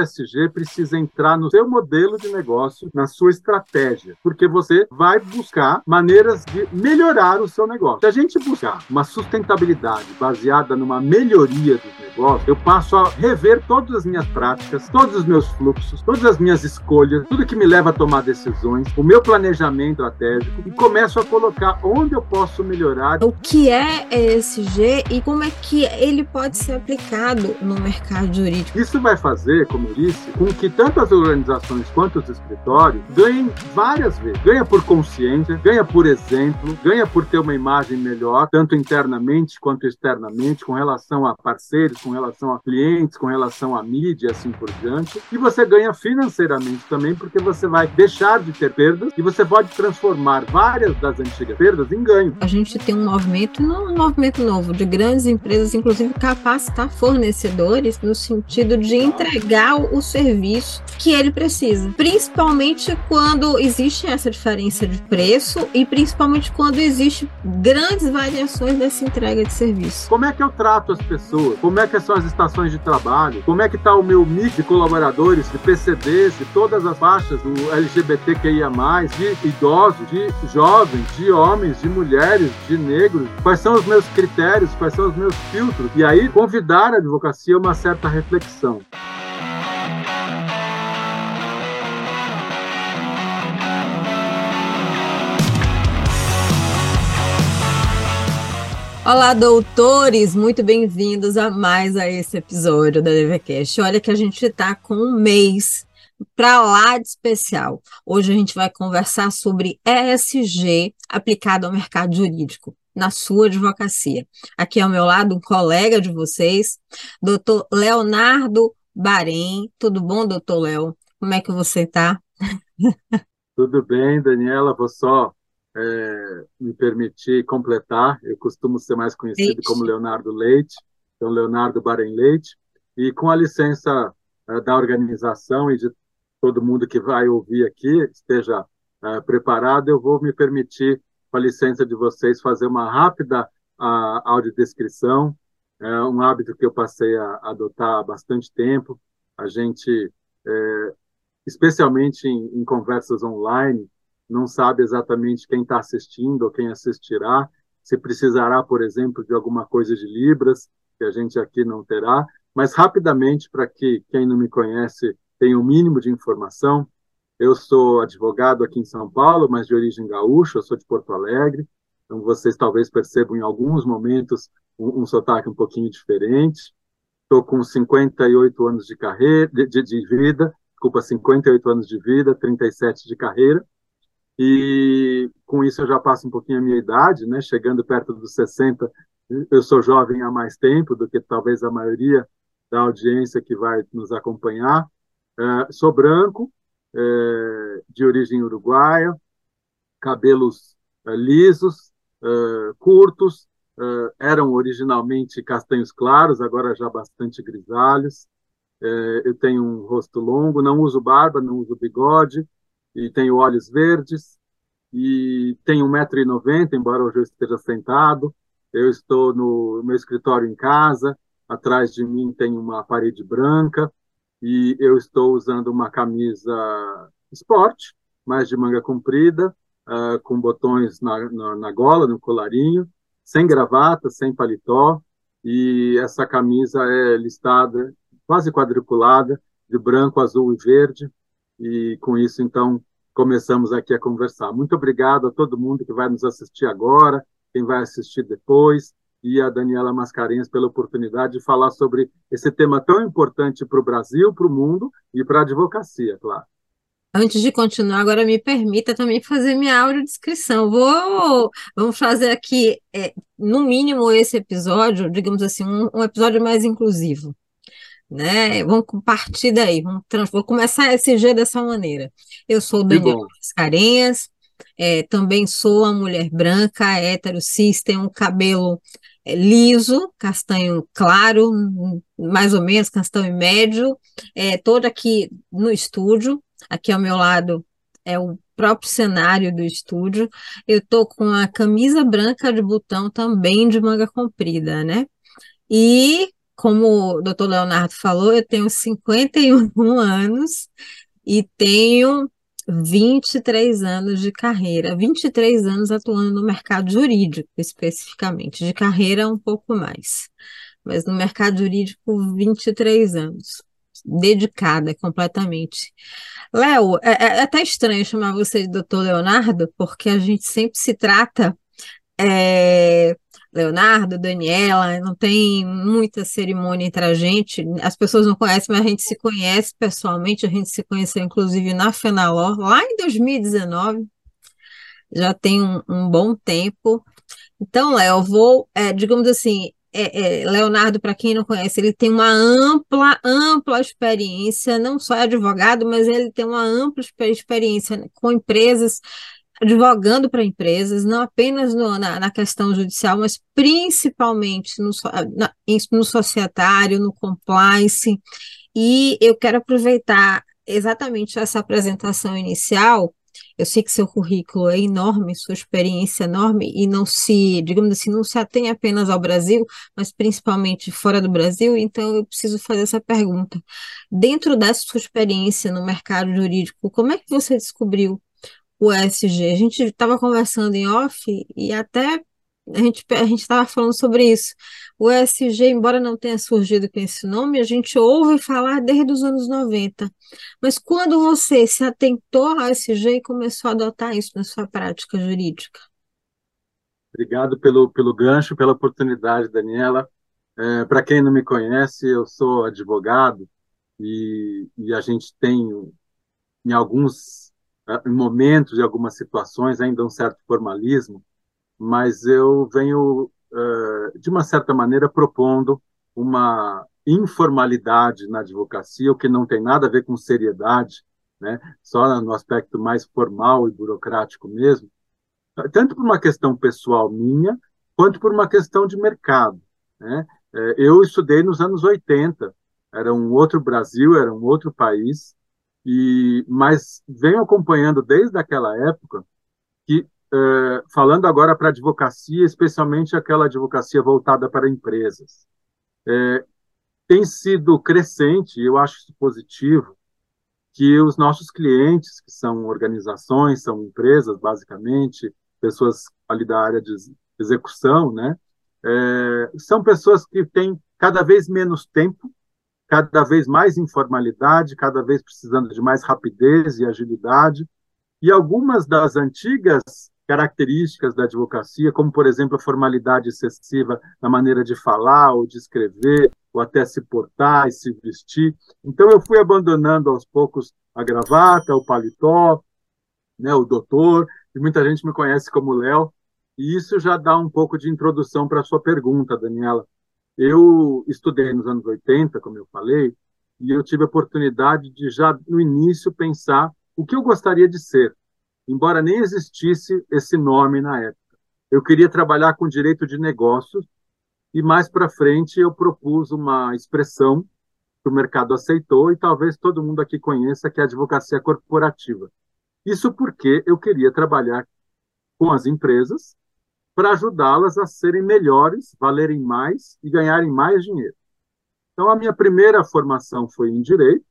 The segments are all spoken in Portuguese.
ISG precisa entrar no seu modelo de negócio, na sua estratégia, porque você vai buscar maneiras de melhorar o seu negócio. Se a gente buscar uma sustentabilidade baseada numa melhoria dos negócios, eu passo a rever todas as minhas práticas, todos os meus fluxos, todas as minhas escolhas, tudo que me leva a tomar decisões, o meu planejamento estratégico e começo a colocar onde eu posso melhorar. O que é ESG e como é que ele pode ser aplicado no mercado jurídico? Isso vai fazer, como com que tanto as organizações quanto os escritórios ganhem várias vezes. Ganha por consciência, ganha por exemplo, ganha por ter uma imagem melhor, tanto internamente quanto externamente, com relação a parceiros, com relação a clientes, com relação à mídia assim por diante. E você ganha financeiramente também, porque você vai deixar de ter perdas e você pode transformar várias das antigas perdas em ganho. A gente tem um movimento, um movimento novo de grandes empresas, inclusive capacitar fornecedores no sentido de entregar o serviço que ele precisa, principalmente quando existe essa diferença de preço e principalmente quando existe grandes variações dessa entrega de serviço. Como é que eu trato as pessoas? Como é que são as estações de trabalho? Como é que está o meu mix de colaboradores, de PCDs, de todas as faixas do LGBTQIA+, de idosos, de jovens, de homens, de mulheres, de negros? Quais são os meus critérios? Quais são os meus filtros? E aí convidar a advocacia a uma certa reflexão. Olá, doutores! Muito bem-vindos a mais a esse episódio da DVCast. Olha que a gente está com um mês para lá de especial. Hoje a gente vai conversar sobre ESG aplicado ao mercado jurídico na sua advocacia. Aqui ao meu lado um colega de vocês, doutor Leonardo Barém. Tudo bom, doutor Léo? Como é que você está? Tudo bem, Daniela. Vou só é, me permitir completar, eu costumo ser mais conhecido Leite. como Leonardo Leite, então Leonardo Baren Leite, e com a licença é, da organização e de todo mundo que vai ouvir aqui esteja é, preparado, eu vou me permitir, com a licença de vocês, fazer uma rápida a, audiodescrição, é um hábito que eu passei a, a adotar há bastante tempo, a gente, é, especialmente em, em conversas online, não sabe exatamente quem está assistindo ou quem assistirá, se precisará, por exemplo, de alguma coisa de Libras, que a gente aqui não terá, mas rapidamente, para que quem não me conhece tenha o um mínimo de informação, eu sou advogado aqui em São Paulo, mas de origem gaúcha, eu sou de Porto Alegre, então vocês talvez percebam em alguns momentos um, um sotaque um pouquinho diferente. Estou com 58 anos de carreira, de, de, vida, desculpa, 58 anos de vida, 37 de carreira, e com isso eu já passo um pouquinho a minha idade, né? Chegando perto dos 60, eu sou jovem há mais tempo do que talvez a maioria da audiência que vai nos acompanhar. É, sou branco, é, de origem uruguaia, cabelos é, lisos, curtos, eram originalmente castanhos claros, agora já bastante grisalhos. Eu tenho um rosto longo, não uso barba, não uso bigode, e tenho olhos verdes, e tenho 1,90m, embora hoje eu esteja sentado. Eu estou no meu escritório em casa, atrás de mim tem uma parede branca, e eu estou usando uma camisa esporte, mais de manga comprida, uh, com botões na, na, na gola, no colarinho, sem gravata, sem paletó, e essa camisa é listada, quase quadriculada, de branco, azul e verde, e com isso, então, começamos aqui a conversar. Muito obrigado a todo mundo que vai nos assistir agora, quem vai assistir depois, e a Daniela Mascarenhas pela oportunidade de falar sobre esse tema tão importante para o Brasil, para o mundo e para a advocacia, claro. Antes de continuar, agora me permita também fazer minha audiodescrição. Vou, vamos fazer aqui, é, no mínimo, esse episódio, digamos assim, um, um episódio mais inclusivo né? Vamos partir daí, vamos trans... vou começar esse G dessa maneira. Eu sou Daniela Mascarenhas, é, também sou uma mulher branca, hétero, cis, tenho um cabelo é, liso, castanho claro, mais ou menos, castanho médio, é, aqui no estúdio, aqui ao meu lado é o próprio cenário do estúdio, eu tô com a camisa branca de botão também de manga comprida, né? E como o doutor Leonardo falou, eu tenho 51 anos e tenho 23 anos de carreira, 23 anos atuando no mercado jurídico, especificamente, de carreira um pouco mais, mas no mercado jurídico, 23 anos, dedicada completamente. Léo, é, é, é até estranho chamar você de doutor Leonardo, porque a gente sempre se trata é, Leonardo, Daniela, não tem muita cerimônia entre a gente. As pessoas não conhecem, mas a gente se conhece pessoalmente. A gente se conheceu, inclusive, na Fenalor, lá em 2019. Já tem um, um bom tempo. Então, Léo, vou, é, digamos assim, é, é, Leonardo, para quem não conhece, ele tem uma ampla, ampla experiência, não só é advogado, mas ele tem uma ampla experiência com empresas advogando para empresas, não apenas no, na, na, questão judicial, mas principalmente no, na, no societário, no compliance. E eu quero aproveitar exatamente essa apresentação inicial. Eu sei que seu currículo é enorme, sua experiência é enorme, e não se, digamos assim, não se atém apenas ao Brasil, mas principalmente fora do Brasil, então eu preciso fazer essa pergunta. Dentro dessa sua experiência no mercado jurídico, como é que você descobriu o ESG. A gente estava conversando em off e até a gente a estava falando sobre isso. O ESG, embora não tenha surgido com esse nome, a gente ouve falar desde os anos 90. Mas quando você se atentou ao ESG e começou a adotar isso na sua prática jurídica? Obrigado pelo, pelo gancho, pela oportunidade, Daniela. É, Para quem não me conhece, eu sou advogado e, e a gente tem, em alguns em momentos, em algumas situações, ainda um certo formalismo, mas eu venho, uh, de uma certa maneira, propondo uma informalidade na advocacia, o que não tem nada a ver com seriedade, né? só no aspecto mais formal e burocrático mesmo, tanto por uma questão pessoal minha, quanto por uma questão de mercado. Né? Eh, eu estudei nos anos 80, era um outro Brasil, era um outro país, e mas venho acompanhando desde aquela época que é, falando agora para a advocacia, especialmente aquela advocacia voltada para empresas, é, tem sido crescente, eu acho isso positivo, que os nossos clientes, que são organizações, são empresas, basicamente, pessoas ali da área de execução, né, é, são pessoas que têm cada vez menos tempo cada vez mais informalidade, cada vez precisando de mais rapidez e agilidade. E algumas das antigas características da advocacia, como, por exemplo, a formalidade excessiva na maneira de falar ou de escrever, ou até se portar e se vestir. Então, eu fui abandonando aos poucos a gravata, o paletó, né, o doutor, e muita gente me conhece como Léo, e isso já dá um pouco de introdução para a sua pergunta, Daniela. Eu estudei nos anos 80, como eu falei, e eu tive a oportunidade de já no início pensar o que eu gostaria de ser, embora nem existisse esse nome na época. Eu queria trabalhar com direito de negócios e mais para frente eu propus uma expressão que o mercado aceitou e talvez todo mundo aqui conheça, que é a advocacia corporativa. Isso porque eu queria trabalhar com as empresas para ajudá-las a serem melhores, valerem mais e ganharem mais dinheiro. Então, a minha primeira formação foi em Direito.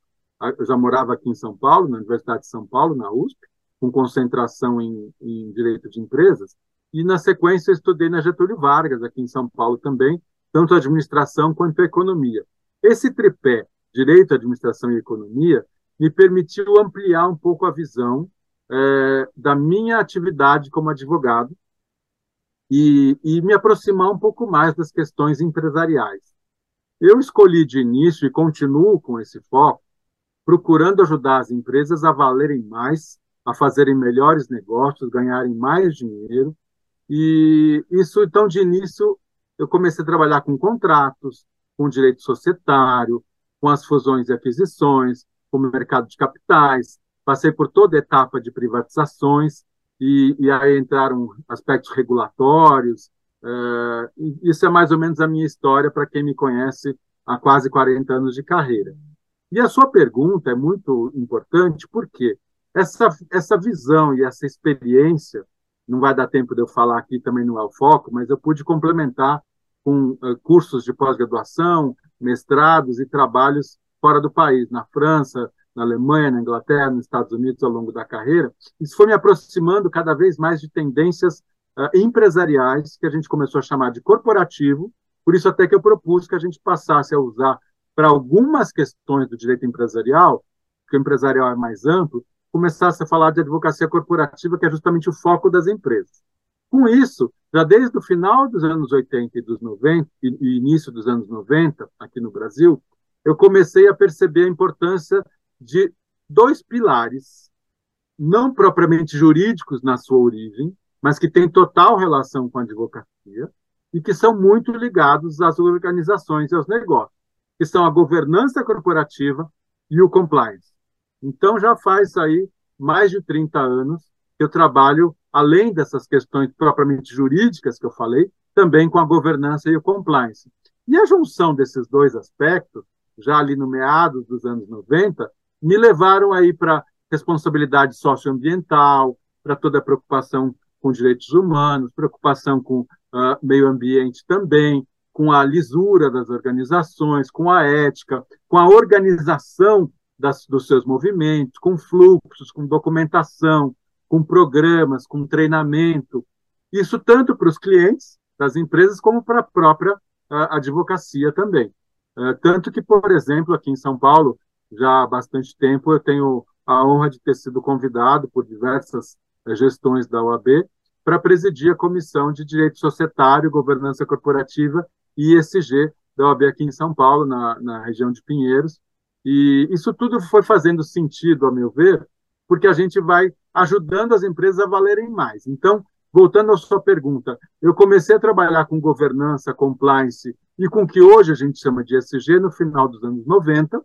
Eu já morava aqui em São Paulo, na Universidade de São Paulo, na USP, com concentração em, em Direito de Empresas. E, na sequência, estudei na Getúlio Vargas, aqui em São Paulo também, tanto administração quanto economia. Esse tripé, Direito, Administração e Economia, me permitiu ampliar um pouco a visão é, da minha atividade como advogado, e, e me aproximar um pouco mais das questões empresariais. Eu escolhi de início e continuo com esse foco, procurando ajudar as empresas a valerem mais, a fazerem melhores negócios, ganharem mais dinheiro. E isso, então, de início, eu comecei a trabalhar com contratos, com direito societário, com as fusões e aquisições, com o mercado de capitais, passei por toda a etapa de privatizações e, e aí entraram aspectos regulatórios. Uh, isso é mais ou menos a minha história para quem me conhece há quase 40 anos de carreira. E a sua pergunta é muito importante porque essa, essa visão e essa experiência, não vai dar tempo de eu falar aqui, também não é o foco, mas eu pude complementar com uh, cursos de pós-graduação, mestrados e trabalhos fora do país, na França, na Alemanha, na Inglaterra, nos Estados Unidos ao longo da carreira. Isso foi me aproximando cada vez mais de tendências uh, empresariais que a gente começou a chamar de corporativo, por isso até que eu propus que a gente passasse a usar para algumas questões do direito empresarial, que o empresarial é mais amplo, começasse a falar de advocacia corporativa, que é justamente o foco das empresas. Com isso, já desde o final dos anos 80 e dos 90 e, e início dos anos 90 aqui no Brasil, eu comecei a perceber a importância de dois pilares, não propriamente jurídicos na sua origem, mas que têm total relação com a advocacia e que são muito ligados às organizações e aos negócios, que são a governança corporativa e o compliance. Então, já faz aí mais de 30 anos que eu trabalho, além dessas questões propriamente jurídicas que eu falei, também com a governança e o compliance. E a junção desses dois aspectos, já ali no meados dos anos 90, me levaram aí para responsabilidade socioambiental, para toda a preocupação com direitos humanos, preocupação com uh, meio ambiente também, com a lisura das organizações, com a ética, com a organização das, dos seus movimentos, com fluxos, com documentação, com programas, com treinamento. Isso tanto para os clientes das empresas como para a própria uh, advocacia também. Uh, tanto que, por exemplo, aqui em São Paulo, já há bastante tempo, eu tenho a honra de ter sido convidado por diversas uh, gestões da OAB para presidir a Comissão de Direito Societário, Governança Corporativa e ESG da OAB aqui em São Paulo, na, na região de Pinheiros, e isso tudo foi fazendo sentido, a meu ver, porque a gente vai ajudando as empresas a valerem mais. Então, voltando à sua pergunta, eu comecei a trabalhar com governança, compliance e com o que hoje a gente chama de ESG no final dos anos 90.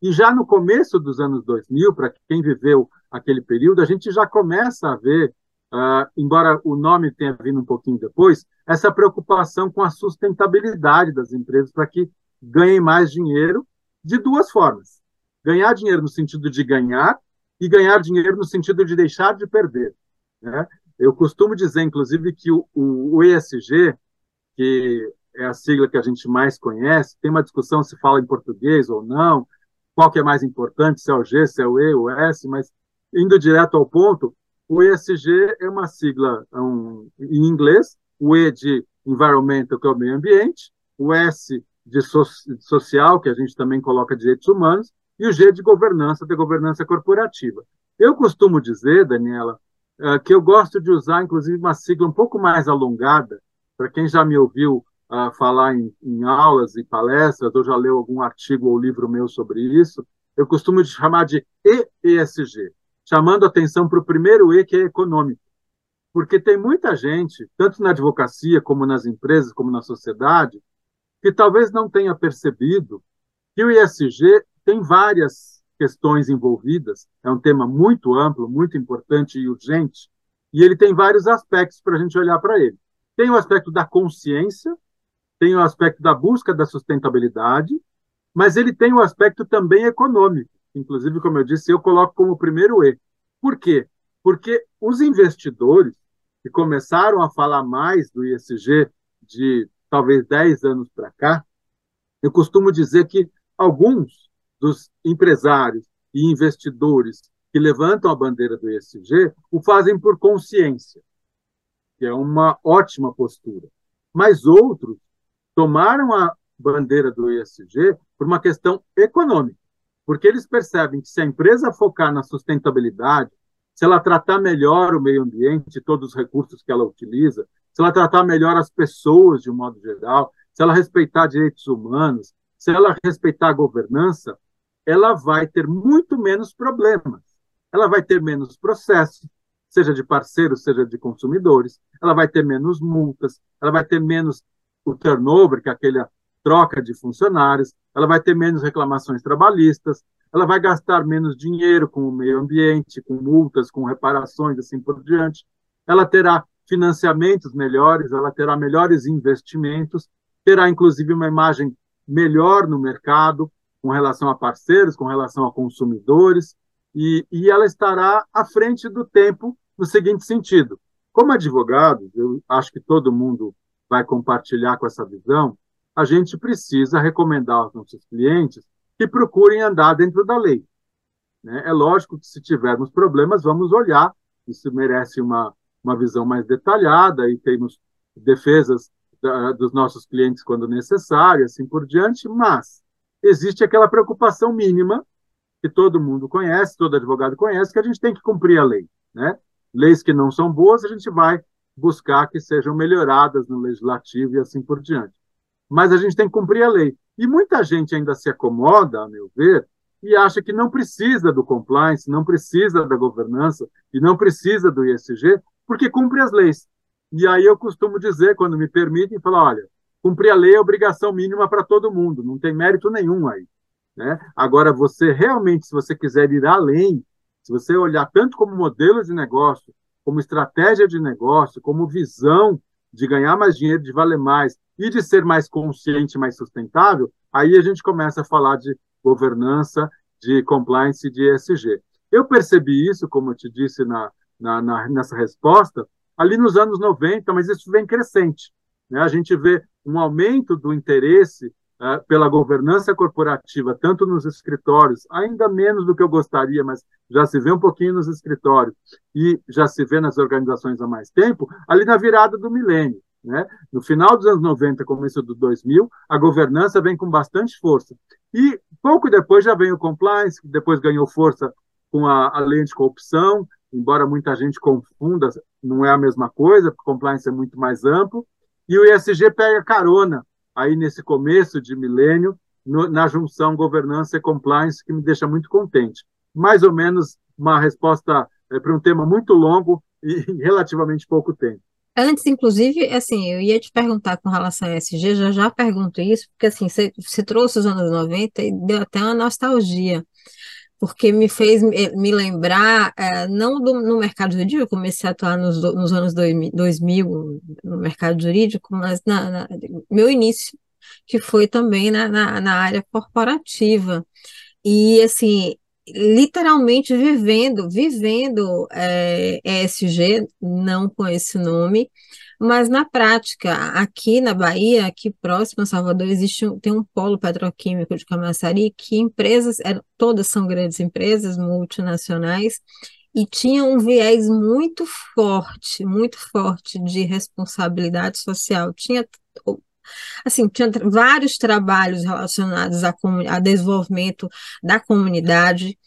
E já no começo dos anos 2000, para quem viveu aquele período, a gente já começa a ver, uh, embora o nome tenha vindo um pouquinho depois, essa preocupação com a sustentabilidade das empresas para que ganhem mais dinheiro de duas formas. Ganhar dinheiro no sentido de ganhar e ganhar dinheiro no sentido de deixar de perder. Né? Eu costumo dizer, inclusive, que o, o, ESG, que é a sigla que a gente mais conhece, tem uma discussão se fala em português ou não, qual que é mais importante, se é o G, se é o E, o S, mas indo direto ao ponto, o ESG é uma sigla um, em inglês, o E de environmental, que é o meio ambiente, o S de, so, social, que a gente também coloca direitos humanos, e o G de governança, de governança corporativa. Eu costumo dizer, Daniela, uh, que eu gosto de usar, inclusive, uma sigla um pouco mais alongada, para quem já me ouviu uh, falar em, em, aulas e palestras, ou já leu algum artigo ou livro meu sobre isso, eu costumo chamar de EESG, chamando atenção para o primeiro E, que é econômico. Porque tem muita gente, tanto na advocacia, como nas empresas, como na sociedade, que talvez não tenha percebido que o ISG tem várias questões envolvidas, é um tema muito amplo, muito importante e urgente, e ele tem vários aspectos para a gente olhar para ele. Tem o aspecto da consciência, tem o aspecto da busca da sustentabilidade, mas ele tem o aspecto também econômico. Inclusive, como eu disse, eu coloco como primeiro E. Por quê? Porque os investidores que começaram a falar mais do ISG de talvez 10 anos para cá, eu costumo dizer que alguns dos empresários e investidores que levantam a bandeira do ESG o fazem por consciência, que é uma ótima postura. Mas outros tomaram a bandeira do ESG por uma questão econômica, porque eles percebem que se a empresa focar na sustentabilidade, se ela tratar melhor o meio ambiente todos os recursos que ela utiliza, se ela tratar melhor as pessoas de um modo geral, se ela respeitar direitos humanos, se ela respeitar a governança, ela vai ter muito menos problemas. Ela vai ter menos processos, seja de parceiros, seja de consumidores, ela vai ter menos multas, ela vai ter menos o turnover, que é aquela troca de funcionários, ela vai ter menos reclamações trabalhistas, ela vai gastar menos dinheiro com o meio ambiente, com multas, com reparações, assim por diante. Ela terá financiamentos melhores, ela terá melhores investimentos, terá inclusive uma imagem melhor no mercado com relação a parceiros, com relação a consumidores, e, e ela estará à frente do tempo no seguinte sentido. Como advogado, eu acho que todo mundo vai compartilhar com essa visão, a gente precisa recomendar aos nossos clientes que procurem andar dentro da lei. Né? É lógico que se tivermos problemas, vamos olhar, isso merece uma, uma visão mais detalhada e temos defesas da, dos nossos clientes quando necessário, assim por diante, mas existe aquela preocupação mínima que todo mundo conhece, todo advogado conhece, que a gente tem que cumprir a lei. Né? Leis que não são boas, a gente vai buscar que sejam melhoradas no legislativo e assim por diante. Mas a gente tem que cumprir a lei. E muita gente ainda se acomoda, a meu ver, e acha que não precisa do compliance, não precisa da governança e não precisa do ISG, porque cumpre as leis. E aí eu costumo dizer, quando me permitem, falar, olha, cumprir a lei é obrigação mínima para todo mundo, não tem mérito nenhum aí. Né? Agora, você realmente, se você quiser ir além, se você olhar tanto como modelo de negócio, como estratégia de negócio, como visão de ganhar mais dinheiro, de valer mais e de ser mais consciente, mais sustentável, aí a gente começa a falar de governança, de compliance, de ESG. Eu percebi isso, como eu te disse na, na, na, nessa resposta, ali nos anos 90, mas isso vem crescente. Né? A gente vê um aumento do interesse uh, pela governança corporativa, tanto nos escritórios, ainda menos do que eu gostaria, mas já se vê um pouquinho nos escritórios e já se vê nas organizações há mais tempo, ali na virada do milênio. Né? No final dos anos 90, começo do 2000, a governança vem com bastante força. E pouco depois já vem o compliance, que depois ganhou força com a, a lei anticorrupção, embora muita gente confunda, não é a mesma coisa, porque compliance é muito mais amplo. E o ESG pega carona aí nesse começo de milênio, no, na junção governança e compliance, que me deixa muito contente. Mais ou menos uma resposta é, para um tema muito longo e relativamente pouco tempo. Antes, inclusive, assim, eu ia te perguntar com relação a ESG, já já pergunto isso, porque assim, você, você trouxe os anos 90 e deu até uma nostalgia, porque me fez me lembrar, é, não do, no mercado jurídico, eu comecei a atuar nos, nos anos 2000 no mercado jurídico, mas na, na meu início, que foi também na, na, na área corporativa. E, assim, literalmente vivendo, vivendo é, ESG, não com esse nome, mas na prática, aqui na Bahia, aqui próximo a Salvador, existe tem um polo petroquímico de Camaçari que empresas, é, todas são grandes empresas multinacionais, e tinham um viés muito forte, muito forte de responsabilidade social. Tinha assim, tinha vários trabalhos relacionados a, a desenvolvimento da comunidade,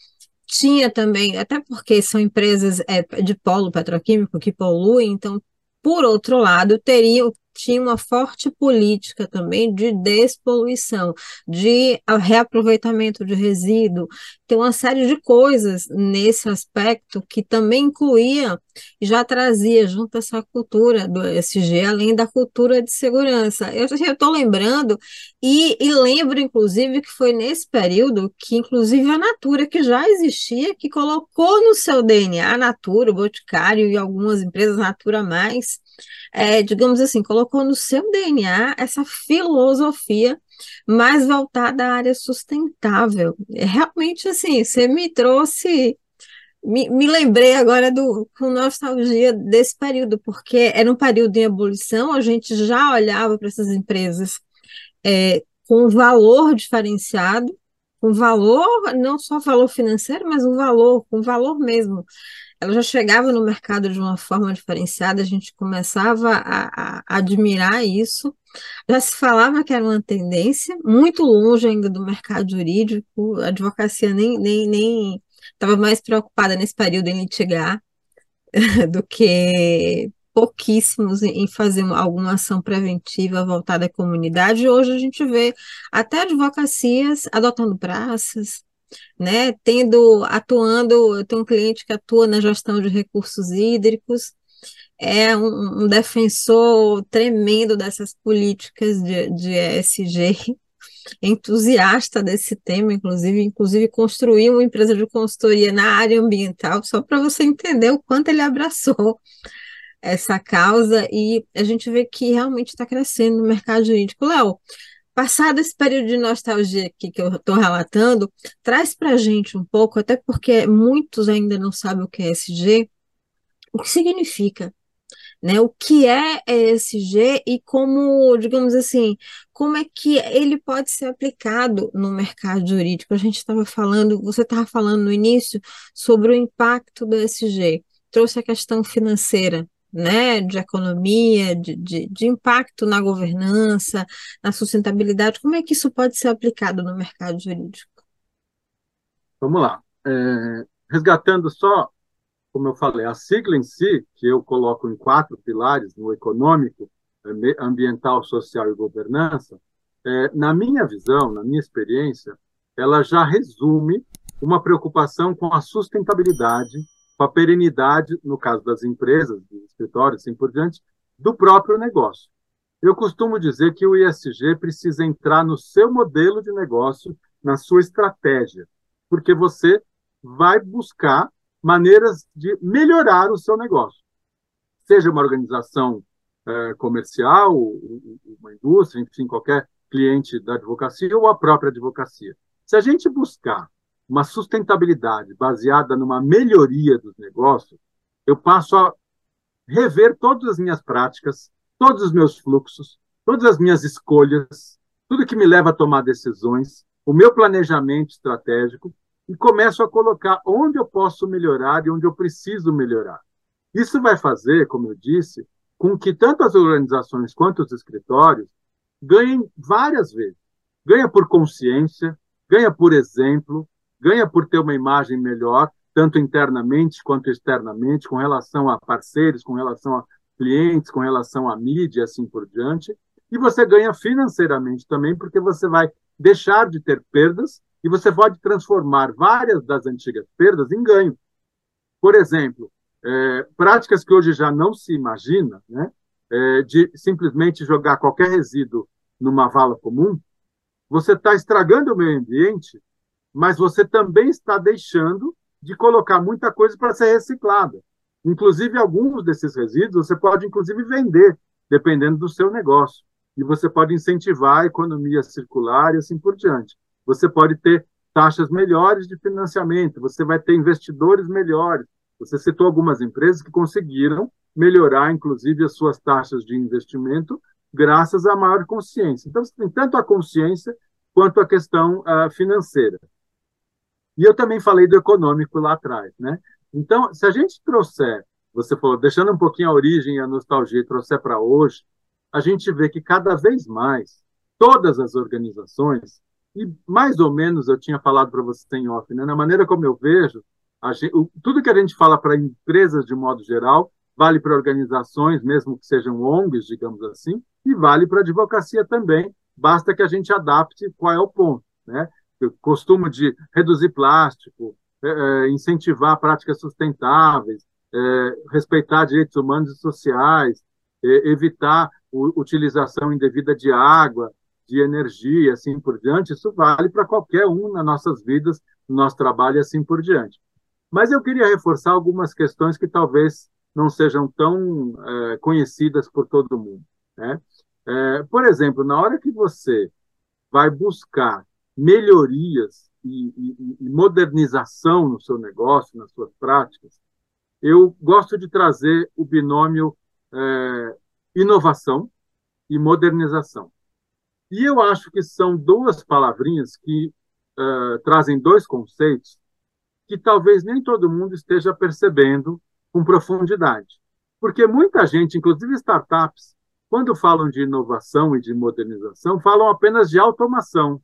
tinha também, até porque são empresas é, de polo petroquímico que poluem, então, por outro lado, teriam tinha uma forte política também de despoluição, de reaproveitamento de resíduo, tem uma série de coisas nesse aspecto que também incluía e já trazia junto essa cultura do ESG, além da cultura de segurança. Eu estou lembrando e, e, lembro, inclusive, que foi nesse período que, inclusive, a Natura, que já existia, que colocou no seu DNA, a Natura, o Boticário e algumas empresas Natura Mais, é, digamos assim, colocou no seu DNA essa filosofia mais voltada à área sustentável. É, realmente, assim, você me trouxe me, me, lembrei agora do, com nostalgia desse período, porque era um período em ebulição, a gente já olhava para essas empresas é, com valor diferenciado, com valor, não só valor financeiro, mas um valor, com valor mesmo ela já chegava no mercado de uma forma diferenciada, a gente começava a, a, admirar isso. Já se falava que era uma tendência, muito longe ainda do mercado jurídico, a advocacia nem nem nem estava mais preocupada nesse período em litigar do que pouquíssimos em fazer alguma ação preventiva voltada à comunidade. Hoje a gente vê até advocacias adotando praças, né? Tendo, atuando, eu tenho um cliente que atua na gestão de recursos hídricos, é um, um defensor tremendo dessas políticas de, de ESG, entusiasta desse tema, inclusive, inclusive construiu uma empresa de consultoria na área ambiental, só para você entender o quanto ele abraçou essa causa, e a gente vê que realmente está crescendo no mercado jurídico. Léo, Passado esse período de nostalgia aqui que eu estou relatando, traz para a gente um pouco, até porque muitos ainda não sabem o que é SG, o que significa né? O que é ESG e como, digamos assim, como é que ele pode ser aplicado no mercado jurídico? A gente estava falando, você estava falando no início sobre o impacto do ESG, trouxe a questão financeira, né, de economia, de, de, de, impacto na governança, na sustentabilidade, como é que isso pode ser aplicado no mercado jurídico? Vamos lá. É, resgatando só, como eu falei, a sigla em si, que eu coloco em quatro pilares, no econômico, ambiental, social e governança, é, na minha visão, na minha experiência, ela já resume uma preocupação com a sustentabilidade, com a perenidade, no caso das empresas, dos escritórios, assim por diante, do próprio negócio. Eu costumo dizer que o ISG precisa entrar no seu modelo de negócio, na sua estratégia, porque você vai buscar maneiras de melhorar o seu negócio. Seja uma organização é, comercial, uma indústria, enfim, qualquer cliente da advocacia ou a própria advocacia. Se a gente buscar uma sustentabilidade baseada numa melhoria dos negócios, eu passo a rever todas as minhas práticas, todos os meus fluxos, todas as minhas escolhas, tudo que me leva a tomar decisões, o meu planejamento estratégico e começo a colocar onde eu posso melhorar e onde eu preciso melhorar. Isso vai fazer, como eu disse, com que tanto as organizações quanto os escritórios ganhem várias vezes. Ganha por consciência, ganha por exemplo, ganha por ter uma imagem melhor, tanto internamente quanto externamente, com relação a parceiros, com relação a clientes, com relação à mídia assim por diante. E você ganha financeiramente também, porque você vai deixar de ter perdas e você pode transformar várias das antigas perdas em ganho. Por exemplo, é, práticas que hoje já não se imagina, né, é, de simplesmente jogar qualquer resíduo numa vala comum, você está estragando o meio ambiente, mas você também está deixando de colocar muita coisa para ser reciclada. Inclusive, alguns desses resíduos você pode, inclusive, vender, dependendo do seu negócio. E você pode incentivar a economia circular e assim por diante. Você pode ter taxas melhores de financiamento, você vai ter investidores melhores, você citou algumas empresas que conseguiram melhorar, inclusive, as suas taxas de investimento graças à maior consciência. Então, você tem tanto a consciência quanto a questão uh, financeira. E eu também falei do econômico lá atrás, né? Então, se a gente trouxer, você falou, deixando um pouquinho a origem e a nostalgia e trouxer para hoje, a gente vê que cada vez mais todas as organizações, e mais ou menos eu tinha falado para você em off, né? na maneira como eu vejo, Gente, tudo que a gente fala para empresas de modo geral vale para organizações, mesmo que sejam ONGs, digamos assim, e vale para a advocacia também. Basta que a gente adapte qual é o ponto, né? Costumo de reduzir plástico, é, é, incentivar práticas sustentáveis, é, respeitar direitos humanos e sociais, é, evitar a utilização indevida de água, de energia, assim por diante. Isso vale para qualquer um nas nossas vidas, no nosso trabalho e assim por diante. Mas eu queria reforçar algumas questões que talvez não sejam tão é, conhecidas por todo mundo. Né? É, por exemplo, na hora que você vai buscar melhorias e, e, e, modernização no seu negócio, nas suas práticas, eu gosto de trazer o binômio é, inovação e modernização. E eu acho que são duas palavrinhas que é, trazem dois conceitos que talvez nem todo mundo esteja percebendo com profundidade. Porque muita gente, inclusive startups, quando falam de inovação e de modernização, falam apenas de automação,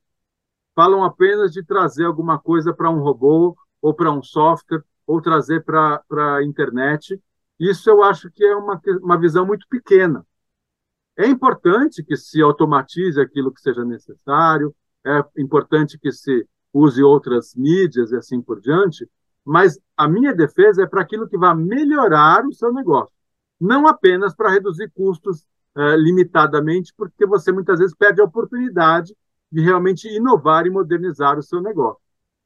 falam apenas de trazer alguma coisa para um robô ou para um software ou trazer para a internet. Isso eu acho que é uma, uma visão muito pequena. É importante que se automatize aquilo que seja necessário, é importante que se use outras mídias e assim por diante, mas a minha defesa é para aquilo que vai melhorar o seu negócio, não apenas para reduzir custos uh, limitadamente, porque você muitas vezes perde a oportunidade de realmente inovar e modernizar o seu negócio.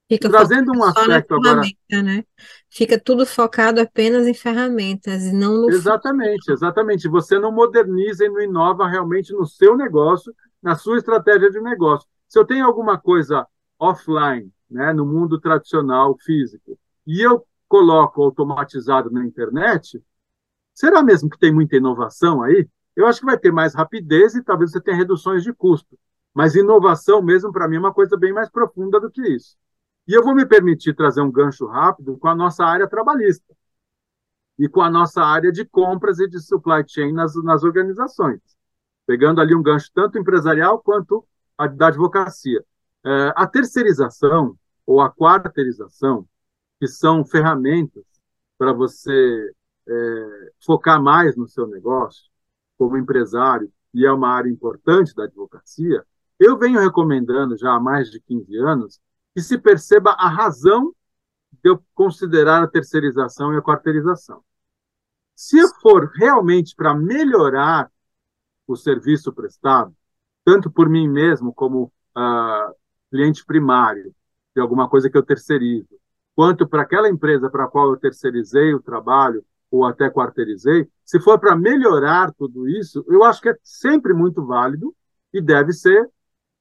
Fica Trazendo um aspecto agora. Né? Fica tudo focado apenas em ferramentas e não no. Exatamente, exatamente. Você não moderniza e não inova realmente no seu negócio, na sua estratégia de negócio. Se eu tenho alguma coisa offline, né, no mundo tradicional físico, e eu coloco automatizado na internet, Será mesmo que tem muita inovação aí? Eu acho que vai ter mais rapidez e talvez você tenha reduções de custo. Mas inovação mesmo, para mim, é uma coisa bem mais profunda do que isso. E eu vou me permitir trazer um gancho rápido com a nossa área trabalhista e com a nossa área de compras e de supply chain nas, nas organizações, pegando ali um gancho tanto empresarial quanto a, da advocacia. É, a terceirização ou a quarteirização, que são ferramentas para você é, focar mais no seu negócio, como empresário, e é uma área importante da advocacia, eu venho recomendando já há mais de 15 anos que se perceba a razão de eu considerar a terceirização e a quarteirização. Se for realmente para melhorar o serviço prestado, tanto por mim mesmo como uh, cliente primário de alguma coisa que eu terceirizo, quanto para aquela empresa para a qual eu terceirizei o trabalho ou até quarteirizei, se for para melhorar tudo isso, eu acho que é sempre muito válido e deve ser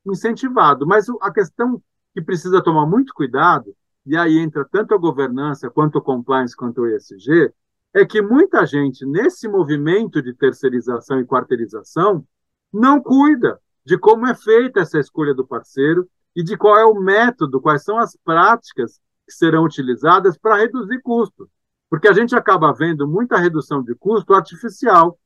incentivado. Mas a questão que precisa tomar muito cuidado, e aí entra tanto a governança, quanto o compliance, quanto o ESG, é que muita gente, nesse movimento de terceirização e quarteirização, não cuida de como é feita essa escolha do parceiro e de qual é o método, quais são as práticas que serão utilizadas para reduzir custos. Porque a gente acaba vendo muita redução de custo artificial,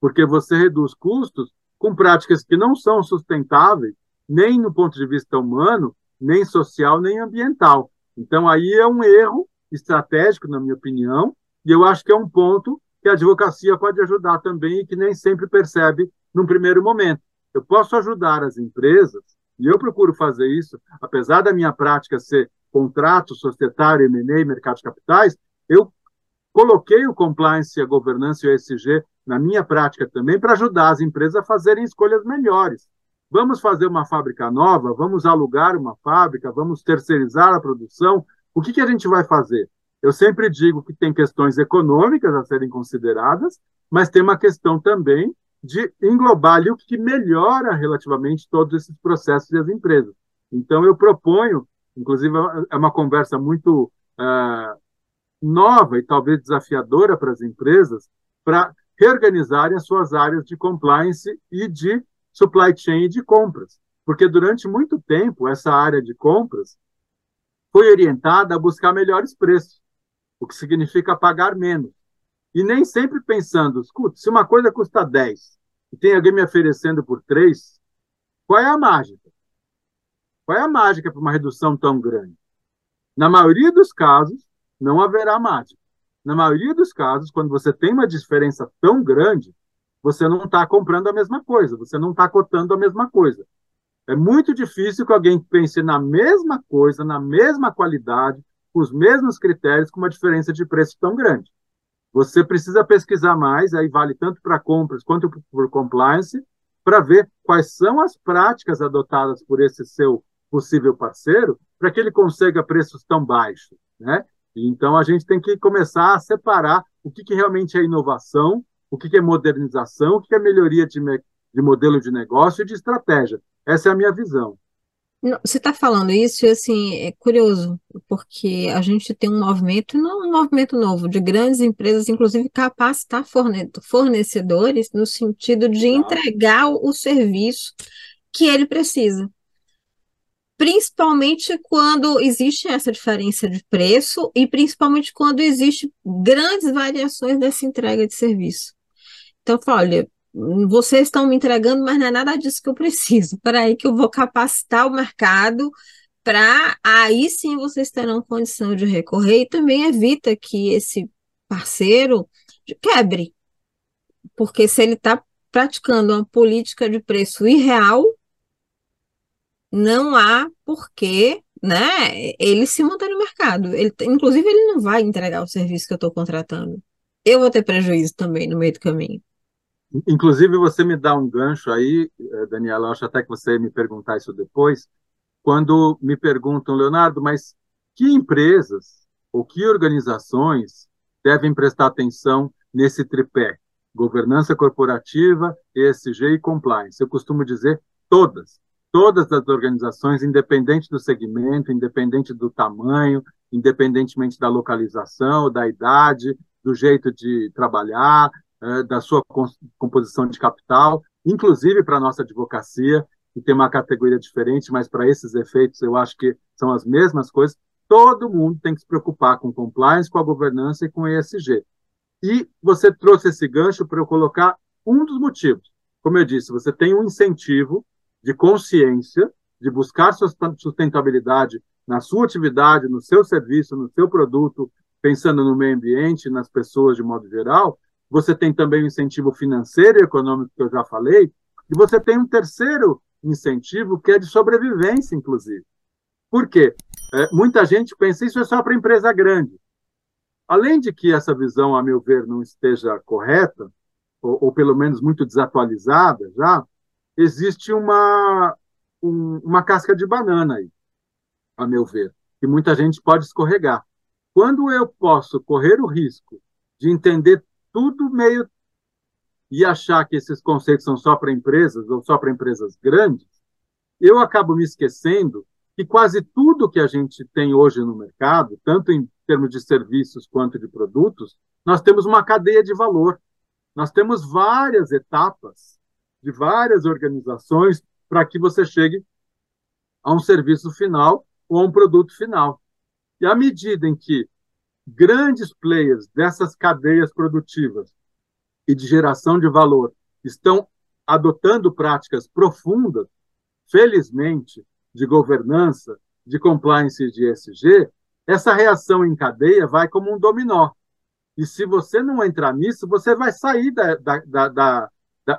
porque você reduz custos com práticas que não são sustentáveis, nem no ponto de vista humano, nem social, nem ambiental. Então, aí é um erro estratégico, na minha opinião, e eu acho que é um ponto que a advocacia pode ajudar também e que nem sempre percebe num primeiro momento. Eu posso ajudar as empresas, e eu procuro fazer isso, apesar da minha prática ser contrato societário, M&A, mercado de capitais, eu coloquei o compliance, a governança e o ESG na minha prática também para ajudar as empresas a fazerem escolhas melhores. Vamos fazer uma fábrica nova, vamos alugar uma fábrica, vamos terceirizar a produção. O que, que a gente vai fazer? Eu sempre digo que tem questões econômicas a serem consideradas, mas tem uma questão também de englobar ali o que melhora relativamente todos esses processos e as empresas. Então, eu proponho, inclusive é uma conversa muito uh, nova e talvez desafiadora para as empresas, para reorganizarem as suas áreas de compliance e de supply chain e de compras. Porque durante muito tempo, essa área de compras foi orientada a buscar melhores preços o que significa pagar menos. E nem sempre pensando, escuta, se uma coisa custa 10 e tem alguém me oferecendo por 3, qual é a mágica? Qual é a mágica para uma redução tão grande? Na maioria dos casos, não haverá mágica. Na maioria dos casos, quando você tem uma diferença tão grande, você não está comprando a mesma coisa, você não está cotando a mesma coisa. É muito difícil que alguém pense na mesma coisa, na mesma qualidade, os mesmos critérios com uma diferença de preço tão grande. Você precisa pesquisar mais, aí vale tanto para compras quanto por compliance, para ver quais são as práticas adotadas por esse seu possível parceiro para que ele consiga preços tão baixos, né? Então a gente tem que começar a separar o que, que realmente é inovação, o que, é modernização, o que, é melhoria de, de modelo de negócio e de estratégia. Essa é a minha visão. Você está falando isso e assim, é curioso, porque a gente tem um movimento, não um movimento novo, de grandes empresas, inclusive capacitar fornecedores no sentido de entregar o serviço que ele precisa. Principalmente quando existe essa diferença de preço e principalmente quando existe grandes variações dessa entrega de serviço. Então, olha, vocês estão me entregando, mas não é nada disso que eu preciso. Para aí que eu vou capacitar o mercado para aí sim vocês terão condição de recorrer e também evita que esse parceiro quebre. Porque se ele está praticando uma política de preço irreal, não há porquê né, ele se manter no mercado. Ele, inclusive, ele não vai entregar o serviço que eu estou contratando. Eu vou ter prejuízo também no meio do caminho. Inclusive, você me dá um gancho aí, eh, Daniela, acho até que você me perguntar isso depois, quando me perguntam, Leonardo, mas que empresas ou que organizações devem prestar atenção nesse tripé? Governança corporativa, ESG e compliance. Eu costumo dizer todas, todas as organizações, independente do segmento, independente do tamanho, independentemente da localização, da idade, do jeito de trabalhar, é, da sua composição de capital, inclusive para a nossa advocacia, que tem uma categoria diferente, mas para esses efeitos eu acho que são as mesmas coisas. Todo mundo tem que se preocupar com compliance, com a governança e com ESG. E você trouxe esse gancho para eu colocar um dos motivos. Como eu disse, você tem um incentivo de consciência de buscar sustentabilidade na sua atividade, no seu serviço, no seu produto, pensando no meio ambiente, nas pessoas de modo geral. Você tem também o incentivo financeiro e econômico que eu já falei, e você tem um terceiro incentivo que é de sobrevivência, inclusive. Por quê? É, muita gente pensa isso é só para empresa grande. Além de que essa visão, a meu ver, não esteja correta, ou, ou pelo menos muito desatualizada já, existe uma, um, uma casca de banana aí, a meu ver, que muita gente pode escorregar. Quando eu posso correr o risco de entender tudo meio e achar que esses conceitos são só para empresas ou só para empresas grandes, eu acabo me esquecendo que quase tudo que a gente tem hoje no mercado, tanto em termos de serviços quanto de produtos, nós temos uma cadeia de valor. Nós temos várias etapas de várias organizações para que você chegue a um serviço final ou a um produto final. E à medida em que grandes players dessas cadeias produtivas e de geração de valor estão adotando práticas profundas, felizmente, de governança, de compliance e de ESG, essa reação em cadeia vai como um dominó. E se você não entrar nisso, você vai sair da, da, da, da,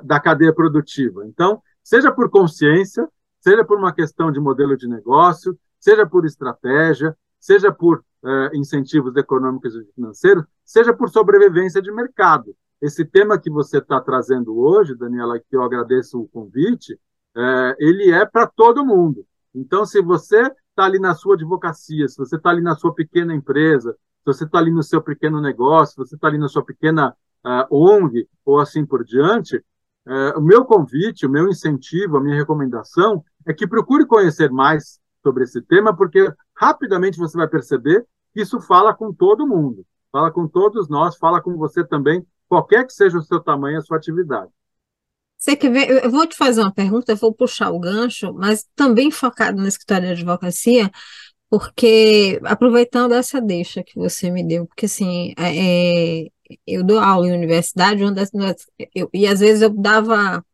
da cadeia produtiva. Então, seja por consciência, seja por uma questão de modelo de negócio, seja por estratégia, seja por eh, incentivos econômicos e financeiros, seja por sobrevivência de mercado. Esse tema que você está trazendo hoje, Daniela, que eu agradeço o convite, eh, ele é para todo mundo. Então, se você está ali na sua advocacia, se você está ali na sua pequena empresa, se você está ali no seu pequeno negócio, se você está ali na sua pequena uh, ONG ou assim por diante, o meu convite, o meu incentivo, a minha recomendação é que procure conhecer mais sobre esse tema, porque rapidamente você vai perceber que isso fala com todo mundo, fala com todos nós, fala com você também, qualquer que seja o seu tamanho, a sua atividade. Você quer ver? Eu vou te fazer uma pergunta, eu vou puxar o gancho, mas também focado no escritório de advocacia, porque aproveitando essa deixa que você me deu, porque assim, é, é eu dou aula em universidade, onde eu, e às vezes eu dava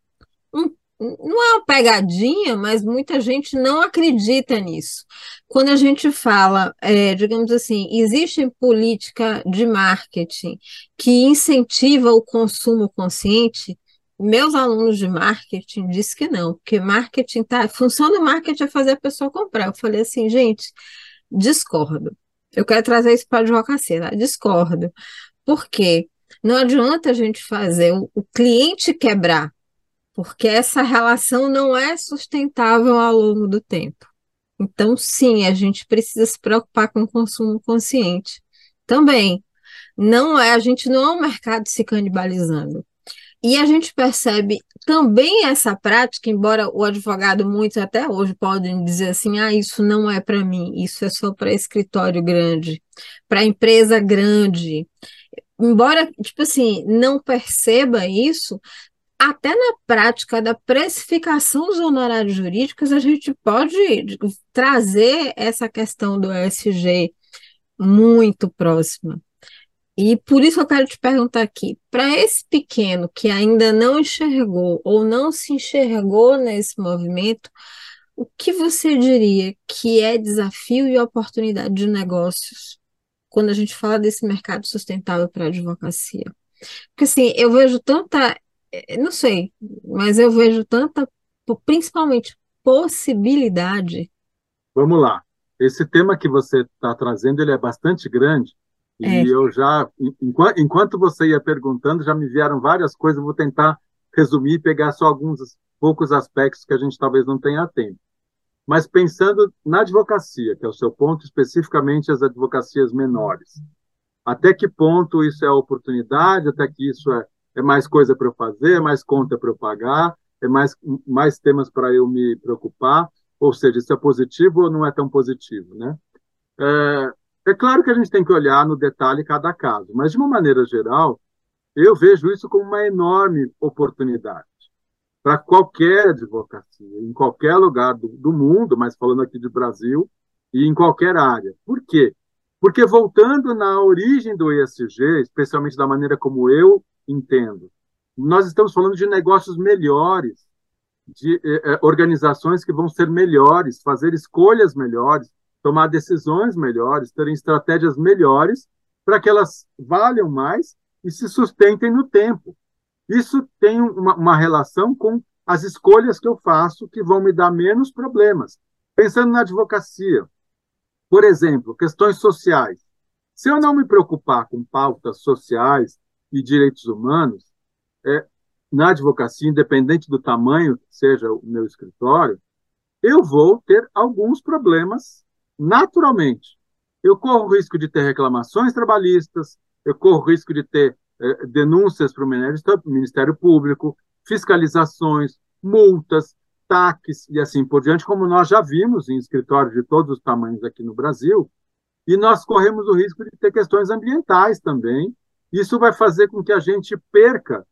um, não é uma pegadinha, mas muita gente não acredita nisso. Quando a gente fala, é, digamos assim, existe política de marketing que incentiva o consumo consciente, meus alunos de marketing dizem que não, porque marketing tá, função do marketing é fazer a pessoa comprar. Eu falei assim, gente, discordo. Eu quero trazer isso para a advocacia, tá? discordo. Por quê? Não adianta a gente fazer o, o cliente quebrar, porque essa relação não é sustentável ao longo do tempo. Então, sim, a gente precisa se preocupar com o consumo consciente. Também, não é, a gente não é um mercado se canibalizando. E a gente percebe também essa prática, embora o advogado, muitos até hoje podem dizer assim: ah, isso não é para mim, isso é só para escritório grande, para empresa grande. Embora, tipo assim, não perceba isso, até na prática da precificação dos honorários jurídicos, a gente pode trazer essa questão do ESG muito próxima. E por isso eu quero te perguntar aqui, para esse pequeno que ainda não enxergou ou não se enxergou nesse movimento, o que você diria que é desafio e oportunidade de negócios quando a gente fala desse mercado sustentável para a advocacia? Porque assim, eu vejo tanta, não sei, mas eu vejo tanta, principalmente possibilidade. Vamos lá. Esse tema que você está trazendo ele é bastante grande e é. eu já, enquanto, enquanto você ia perguntando, já me vieram várias coisas, vou tentar resumir e pegar só alguns poucos aspectos que a gente talvez não tenha tempo. Mas pensando na advocacia, que é o seu ponto, especificamente as advocacias menores, até que ponto isso é oportunidade, até que isso é, é mais coisa para eu fazer, é mais conta para eu pagar, é mais, mais temas para eu me preocupar, ou seja, isso é positivo ou não é tão positivo, né? É, É claro que a gente tem que olhar no detalhe cada caso, mas de uma maneira geral, eu vejo isso como uma enorme oportunidade para qualquer advocacia, em qualquer lugar do, do, mundo, mas falando aqui de Brasil, e em qualquer área. Por quê? Porque voltando na origem do ESG, especialmente da maneira como eu entendo, nós estamos falando de negócios melhores, de eh, eh organizações que vão ser melhores, fazer escolhas melhores, tomar decisões melhores, terem estratégias melhores para que elas valham mais e se sustentem no tempo. Isso tem uma, uma relação com as escolhas que eu faço que vão me dar menos problemas. Pensando na advocacia, por exemplo, questões sociais. Se eu não me preocupar com pautas sociais e direitos humanos, é, na advocacia, independente do tamanho que seja o meu escritório, eu vou ter alguns problemas naturalmente. Eu corro o risco de ter reclamações trabalhistas, eu corro o risco de ter eh, denúncias para o Ministério Público, fiscalizações, multas, taques e assim por diante, como nós já vimos em escritórios de todos os tamanhos aqui no Brasil, e nós corremos o risco de ter questões ambientais também. Isso vai fazer com que a gente perca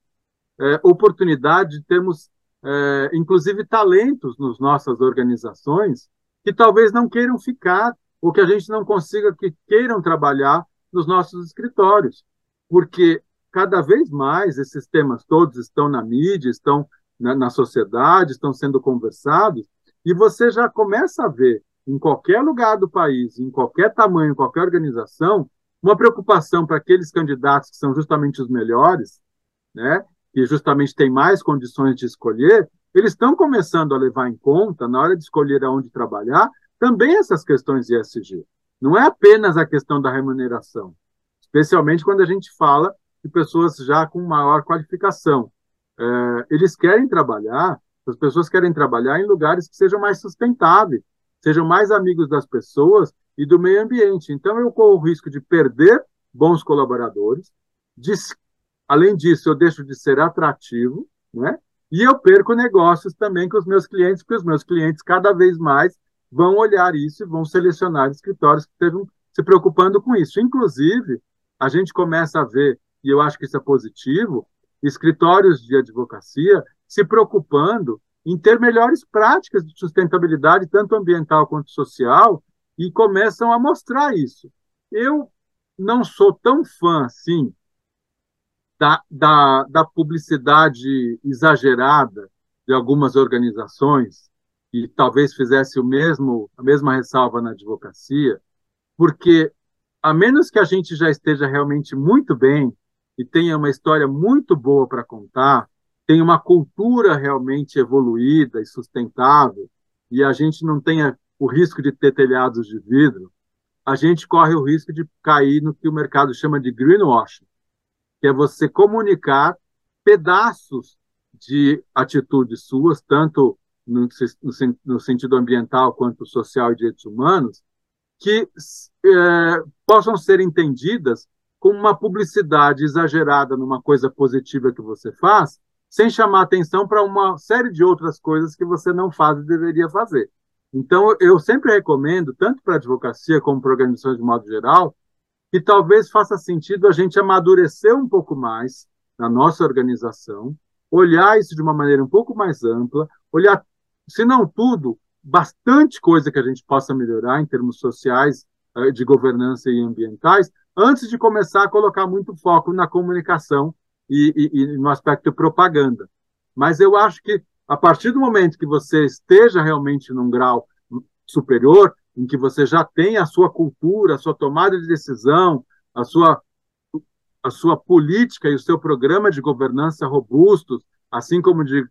é, oportunidade. De termos, é, inclusive, talentos nas nossas organizações que talvez não queiram ficar ou que a gente não consiga que queiram trabalhar nos nossos escritórios, porque cada vez mais esses temas todos estão na mídia, estão na, na sociedade, estão sendo conversados, e você já começa a ver em qualquer lugar do país, em qualquer tamanho, em qualquer organização, uma preocupação para aqueles candidatos que são justamente os melhores, né, que justamente têm mais condições de escolher, eles estão começando a levar em conta, na hora de escolher aonde trabalhar, também essas questões de ESG. Não é apenas a questão da remuneração, especialmente quando a gente fala de pessoas já com maior qualificação. É, eles querem trabalhar, as pessoas querem trabalhar em lugares que sejam mais sustentáveis, sejam mais amigos das pessoas e do meio ambiente. Então, eu corro o risco de perder bons colaboradores, de, além disso, eu deixo de ser atrativo, né? e eu perco negócios também com os meus clientes, porque os meus clientes cada vez mais vão olhar isso e vão selecionar escritórios que estejam se preocupando com isso. Inclusive, a gente começa a ver e eu acho que isso é positivo, escritórios de advocacia se preocupando em ter melhores práticas de sustentabilidade, tanto ambiental quanto social, e começam a mostrar isso. Eu não sou tão fã assim da, da, da publicidade exagerada de algumas organizações, e talvez fizesse o mesmo, a mesma ressalva na advocacia, porque a menos que a gente já esteja realmente muito bem e tenha uma história muito boa para contar, tem uma cultura realmente evoluída e sustentável, e a gente não tenha o risco de ter telhados de vidro, a gente corre o risco de cair no que o mercado chama de greenwashing, que é você comunicar pedaços de atitudes suas, tanto no, no, no sentido ambiental quanto social e direitos humanos, que é, possam ser entendidas com uma publicidade exagerada numa coisa positiva que você faz, sem chamar atenção para uma série de outras coisas que você não faz e deveria fazer. Então, eu sempre recomendo, tanto para a advocacia como para organizações de modo geral, que talvez faça sentido a gente amadurecer um pouco mais na nossa organização, olhar isso de uma maneira um pouco mais ampla, olhar, se não tudo, bastante coisa que a gente possa melhorar em termos sociais, eh, de governança e ambientais, antes de começar a colocar muito foco na comunicação e, e, e, no aspecto propaganda. Mas eu acho que a partir do momento que você esteja realmente num grau superior, em que você já tem a sua cultura, a sua tomada de decisão, a sua, a sua política e o seu programa de governança robustos, assim como de,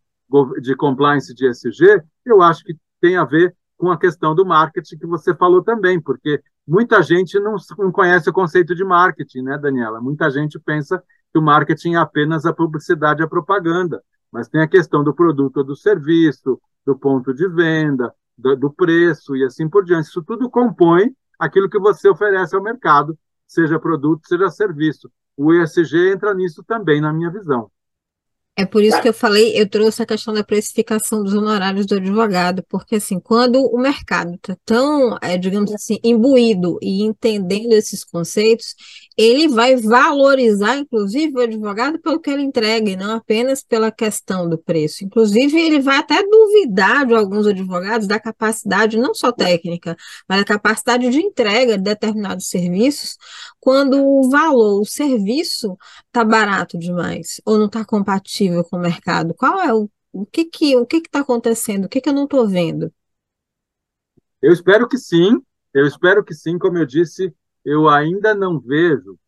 de compliance de ESG, eu acho que tem a ver com a questão do marketing que você falou também, porque muita gente não, não conhece o conceito de marketing, né, Daniela? Muita gente pensa que o marketing é apenas a publicidade e a propaganda, mas tem a questão do produto ou do serviço, do ponto de venda, do, do preço e assim por diante. Isso tudo compõe aquilo que você oferece ao mercado, seja produto, seja serviço. O ESG entra nisso também, na minha visão. É por isso que eu falei, eu trouxe a questão da precificação dos honorários do advogado, porque assim, quando o mercado está tão, é, digamos assim, imbuído e entendendo esses conceitos, ele vai valorizar, inclusive, o advogado pelo que ele entrega, e não apenas pela questão do preço. Inclusive, ele vai até duvidar de alguns advogados da capacidade, não só técnica, mas da capacidade de entrega de determinados serviços, quando o valor, o serviço está barato demais, ou não está compatível com o mercado. Qual é o, o que que o que está acontecendo? O que, que eu não estou vendo? Eu espero que sim, eu espero que sim, como eu disse, eu ainda não vejo.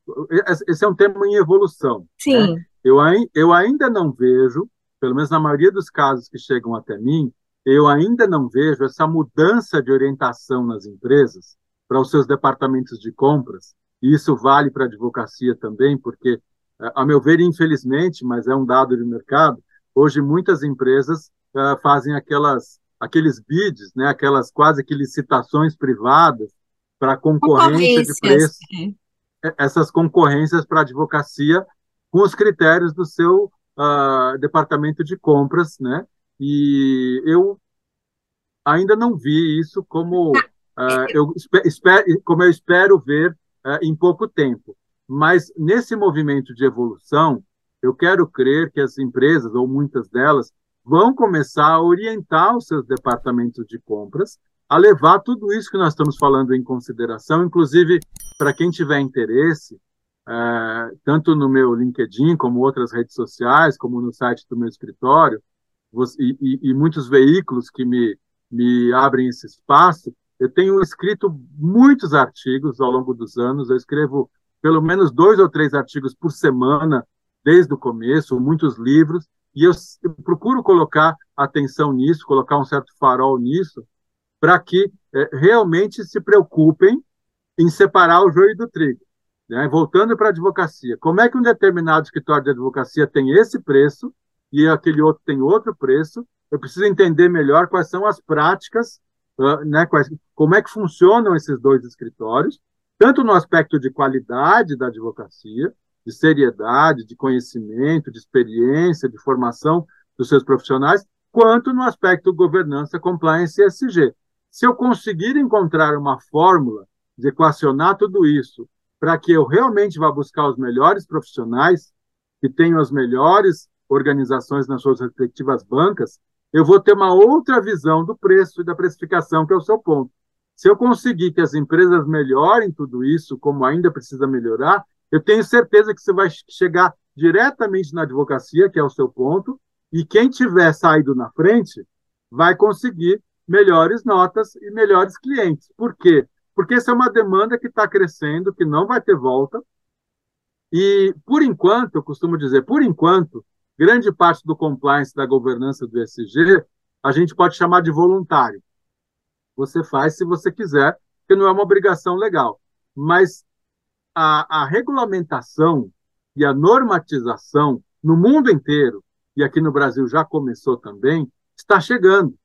Esse é um tema em evolução. Né? Sim. Né? Eu, eu ainda não vejo, pelo menos na maioria dos casos que chegam até mim, eu ainda não vejo essa mudança de orientação nas empresas para os seus departamentos de compras. E isso vale para a advocacia também, porque, a meu ver, infelizmente, mas é um dado de mercado, hoje muitas empresas uh, fazem aquelas aqueles bids, né, aquelas quase que licitações privadas para concorrência de preço, é. essas concorrências para advocacia com os critérios do seu uh, departamento de compras, né? E eu ainda não vi isso como uh, eu espero, como eu espero ver em pouco tempo. Mas nesse movimento de evolução, eu quero crer que as empresas ou muitas delas vão começar a orientar os seus departamentos de compras a levar tudo isso que nós estamos falando em consideração, inclusive para quem tiver interesse, é, tanto no meu LinkedIn, como outras redes sociais, como no site do meu escritório, você, e, e, muitos veículos que me, me abrem esse espaço, eu tenho escrito muitos artigos ao longo dos anos, eu escrevo pelo menos dois ou três artigos por semana, desde o começo, muitos livros, e eu, procuro colocar atenção nisso, colocar um certo farol nisso, para que é, realmente se preocupem em separar o joio do trigo. Né? Voltando para a advocacia, como é que um determinado escritório de advocacia tem esse preço e aquele outro tem outro preço? Eu preciso entender melhor quais são as práticas, uh, né? Quais, como é que funcionam esses dois escritórios, tanto no aspecto de qualidade da advocacia, de seriedade, de conhecimento, de experiência, de formação dos seus profissionais, quanto no aspecto governança, compliance e SG. Se eu conseguir encontrar uma fórmula de equacionar tudo isso para que eu realmente vá buscar os melhores profissionais, que tenham as melhores organizações nas suas respectivas bancas, eu vou ter uma outra visão do preço e da precificação, que é o seu ponto. Se eu conseguir que as empresas melhorem tudo isso, como ainda precisa melhorar, eu tenho certeza que você vai chegar diretamente na advocacia, que é o seu ponto, e quem tiver saído na frente vai conseguir melhores notas e melhores clientes. Por quê? Porque essa é uma demanda que está crescendo, que não vai ter volta. E, por enquanto, eu costumo dizer, por enquanto, grande parte do compliance da governança do ESG a gente pode chamar de voluntário. Você faz se você quiser, porque não é uma obrigação legal. Mas a, a regulamentação e a normatização no mundo inteiro, e aqui no Brasil já começou também, está chegando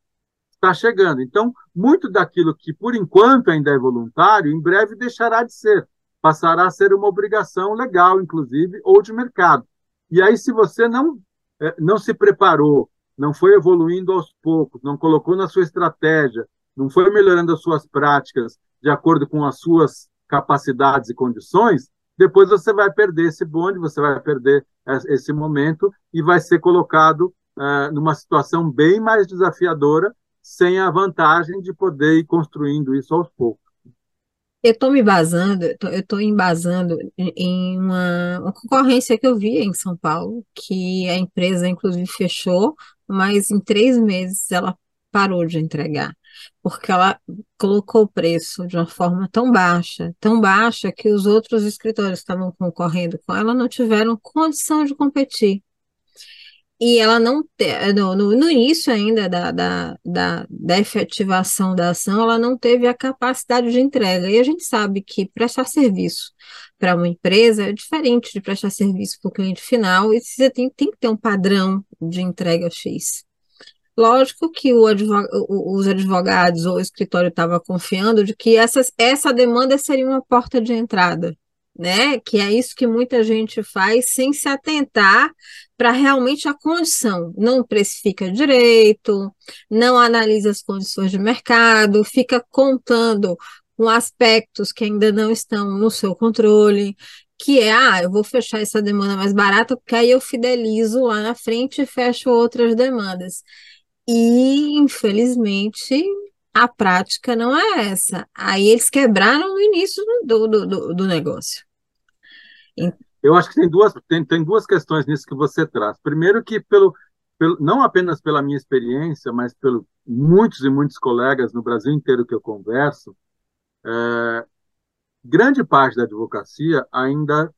está chegando. Então, muito daquilo que, por enquanto, ainda é voluntário, em breve deixará de ser. Passará a ser uma obrigação legal, inclusive, ou de mercado. E aí, se você não, é, não se preparou, não foi evoluindo aos poucos, não colocou na sua estratégia, não foi melhorando as suas práticas de acordo com as suas capacidades e condições, depois você vai perder esse bonde, você vai perder esse momento e vai ser colocado uh, numa situação bem mais desafiadora sem a vantagem de poder ir construindo isso aos poucos. Eu estou me embasando, eu estou embasando em uma, uma, concorrência que eu vi em São Paulo, que a empresa, inclusive, fechou, mas em três meses ela parou de entregar, porque ela colocou o preço de uma forma tão baixa, tão baixa, que os outros escritórios que estavam concorrendo com ela não tiveram condição de competir e ela não no, no, no, início ainda da, da, da, da, efetivação da ação, ela não teve a capacidade de entrega. E a gente sabe que prestar serviço para uma empresa é diferente de prestar serviço para o cliente final, e você tem, tem que ter um padrão de entrega X. Lógico que advog, os advogados ou o escritório estava confiando de que essa essa demanda seria uma porta de entrada né? Que é isso que muita gente faz sem se atentar para realmente a condição. Não precifica direito, não analisa as condições de mercado, fica contando com aspectos que ainda não estão no seu controle, que é, ah, eu vou fechar essa demanda mais barata, porque aí eu fidelizo lá na frente e fecho outras demandas. E, infelizmente, a prática não é essa. Aí eles quebraram no início do, do, do, do negócio. Eu acho que tem duas, tem, tem duas questões nisso que você traz. Primeiro que pelo, pelo não apenas pela minha experiência, mas pelo muitos e muitos colegas no Brasil inteiro que eu converso, é, grande parte da advocacia ainda,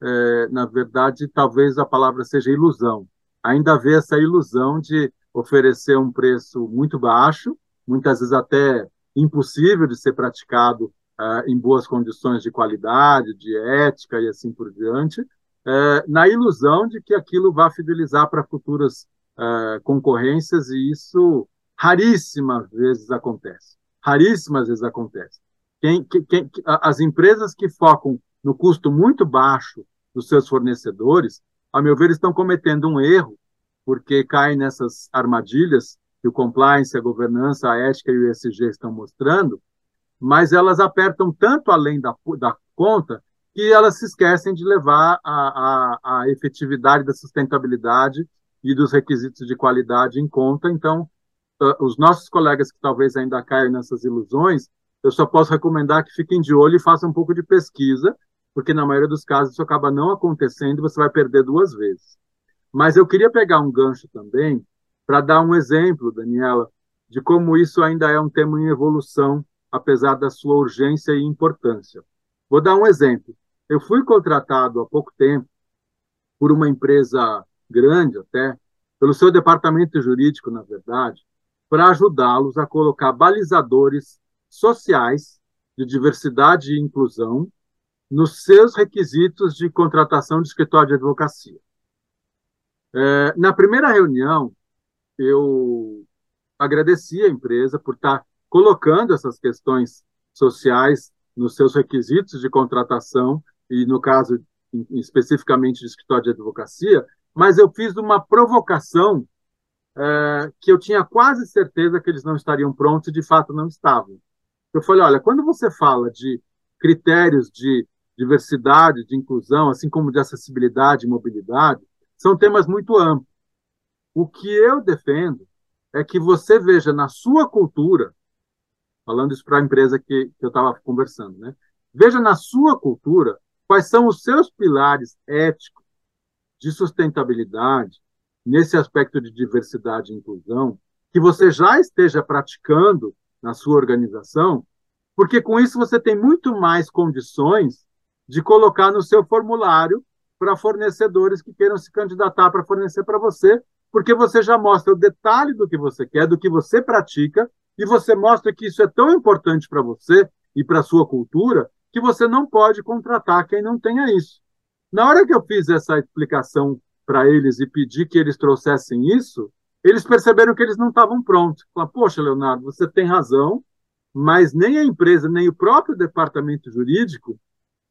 é, na verdade, talvez a palavra seja ilusão. Ainda vê essa ilusão de oferecer um preço muito baixo, muitas vezes até impossível de ser praticado uh, em boas condições de qualidade, de ética e assim por diante, uh, na ilusão de que aquilo vai fidelizar para futuras uh, concorrências, e isso raríssimas vezes acontece. Raríssimas vezes acontece. Quem, quem, as empresas que focam no custo muito baixo dos seus fornecedores, a meu ver, estão cometendo um erro porque caem nessas armadilhas que o compliance, a governança, a ética e o ESG estão mostrando, mas elas apertam tanto além da, da conta que elas se esquecem de levar a, a, a efetividade da sustentabilidade e dos requisitos de qualidade em conta. Então, uh, os nossos colegas que talvez ainda caiam nessas ilusões, eu só posso recomendar que fiquem de olho e façam um pouco de pesquisa, porque na maioria dos casos isso acaba não acontecendo e você vai perder duas vezes. Mas eu queria pegar um gancho também para dar um exemplo, Daniela, de como isso ainda é um tema em evolução, apesar da sua urgência e importância. Vou dar um exemplo. Eu fui contratado há pouco tempo por uma empresa grande até, pelo seu departamento jurídico, na verdade, para ajudá-los a colocar balizadores sociais de diversidade e inclusão nos seus requisitos de contratação de escritório de advocacia. É, na primeira reunião, eu agradeci a empresa por estar colocando essas questões sociais nos seus requisitos de contratação e, no caso especificamente de escritório de advocacia, mas eu fiz uma provocação é, que eu tinha quase certeza que eles não estariam prontos e de fato não estavam. Eu falei, olha, quando você fala de critérios de diversidade, de inclusão, assim como de acessibilidade e mobilidade, são temas muito amplos. O que eu defendo é que você veja na sua cultura, falando isso para a empresa que, que eu estava conversando, né? Veja na sua cultura quais são os seus pilares éticos de sustentabilidade, nesse aspecto de diversidade e inclusão, que você já esteja praticando na sua organização, porque com isso você tem muito mais condições de colocar no seu formulário para fornecedores que queiram se candidatar para fornecer para você, porque você já mostra o detalhe do que você quer, do que você pratica, e você mostra que isso é tão importante para você e para a sua cultura que você não pode contratar quem não tenha isso. Na hora que eu fiz essa explicação para eles e pedi que eles trouxessem isso, eles perceberam que eles não estavam prontos. Falaram, poxa, Leonardo, você tem razão, mas nem a empresa, nem o próprio departamento jurídico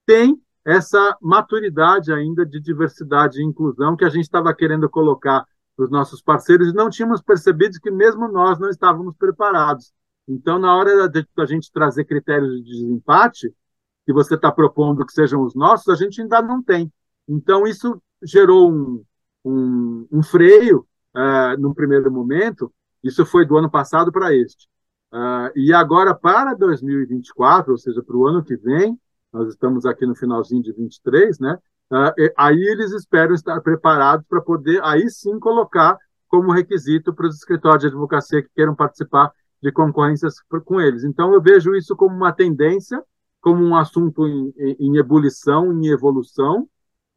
tem essa maturidade ainda de diversidade e inclusão que a gente estava querendo colocar para os nossos parceiros e não tínhamos percebido que mesmo nós não estávamos preparados. Então, na hora da gente trazer critérios de desempate, que você está propondo que sejam os nossos, a gente ainda não tem. Então, isso gerou um, um, um freio uh, num primeiro momento. Isso foi do ano passado para este. Uh, e agora, para 2024, ou seja, para o ano que vem, nós estamos aqui no finalzinho de 23, né? Uh, aí eles esperam estar preparados para poder, aí sim, colocar como requisito para os escritórios de advocacia que queiram participar de concorrências com eles. Então, eu vejo isso como uma tendência, como um assunto em, em ebulição, em evolução,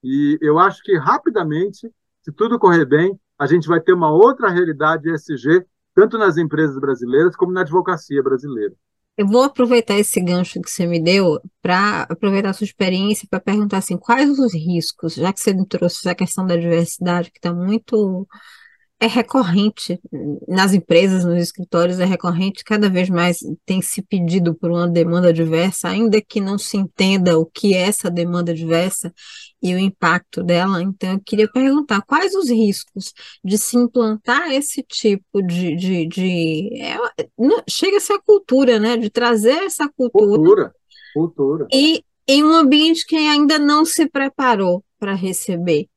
e eu acho que rapidamente, se tudo correr bem, a gente vai ter uma outra realidade ESG, tanto nas empresas brasileiras como na advocacia brasileira. Eu vou aproveitar esse gancho que você me deu para aproveitar a sua experiência para perguntar assim, quais os riscos, já que você trouxe essa questão da diversidade que está muito é recorrente nas empresas, nos escritórios, é recorrente, cada vez mais tem se pedido por uma demanda diversa, ainda que não se entenda o que é essa demanda diversa e o impacto dela. Então, eu queria perguntar quais os riscos de se implantar esse tipo de. de, de é, chega a ser a cultura, né? De trazer essa cultura. Cultura, cultura. E em um ambiente que ainda não se preparou para receber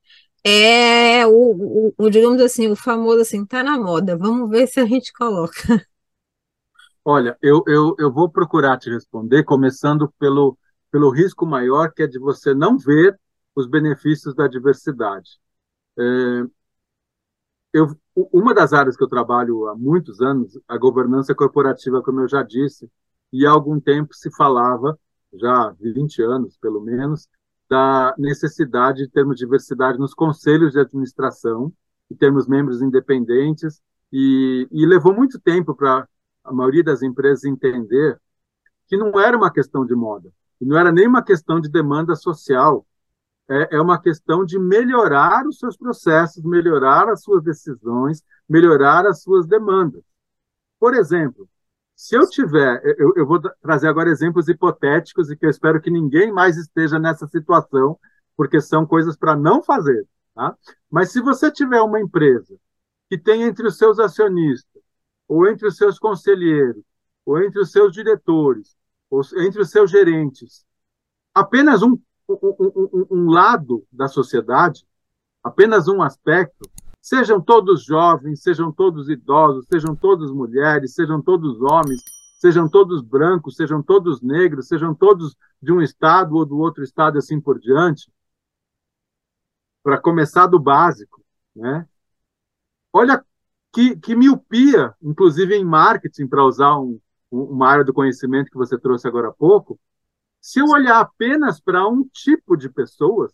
é o, o, o, digamos assim, o famoso assim, tá na moda. Vamos ver se a gente coloca. Olha, eu, eu, eu vou procurar te responder, começando pelo, pelo risco maior, que é de você não ver os benefícios da diversidade. É, eu, uma das áreas que eu trabalho há muitos anos, a governança corporativa, como eu já disse, e há algum tempo se falava, já 20 anos pelo menos, da necessidade de termos diversidade nos conselhos de administração, e termos membros independentes, e, e levou muito tempo para a maioria das empresas entender que não era uma questão de moda, não era nem uma questão de demanda social, é, é uma questão de melhorar os seus processos, melhorar as suas decisões, melhorar as suas demandas. Por exemplo, se eu tiver, eu, eu, vou trazer agora exemplos hipotéticos e que eu espero que ninguém mais esteja nessa situação, porque são coisas para não fazer. Tá? Mas se você tiver uma empresa que tem entre os seus acionistas, ou entre os seus conselheiros, ou entre os seus diretores, ou entre os seus gerentes, apenas um, um, um, um lado da sociedade, apenas um aspecto, Sejam todos jovens, sejam todos idosos, sejam todos mulheres, sejam todos homens, sejam todos brancos, sejam todos negros, sejam todos de um estado ou do outro estado, assim por diante. Para começar do básico, né? Olha que, que miopia, inclusive em marketing, para usar um, uma área do conhecimento que você trouxe agora há pouco, se eu olhar apenas para um tipo de pessoas,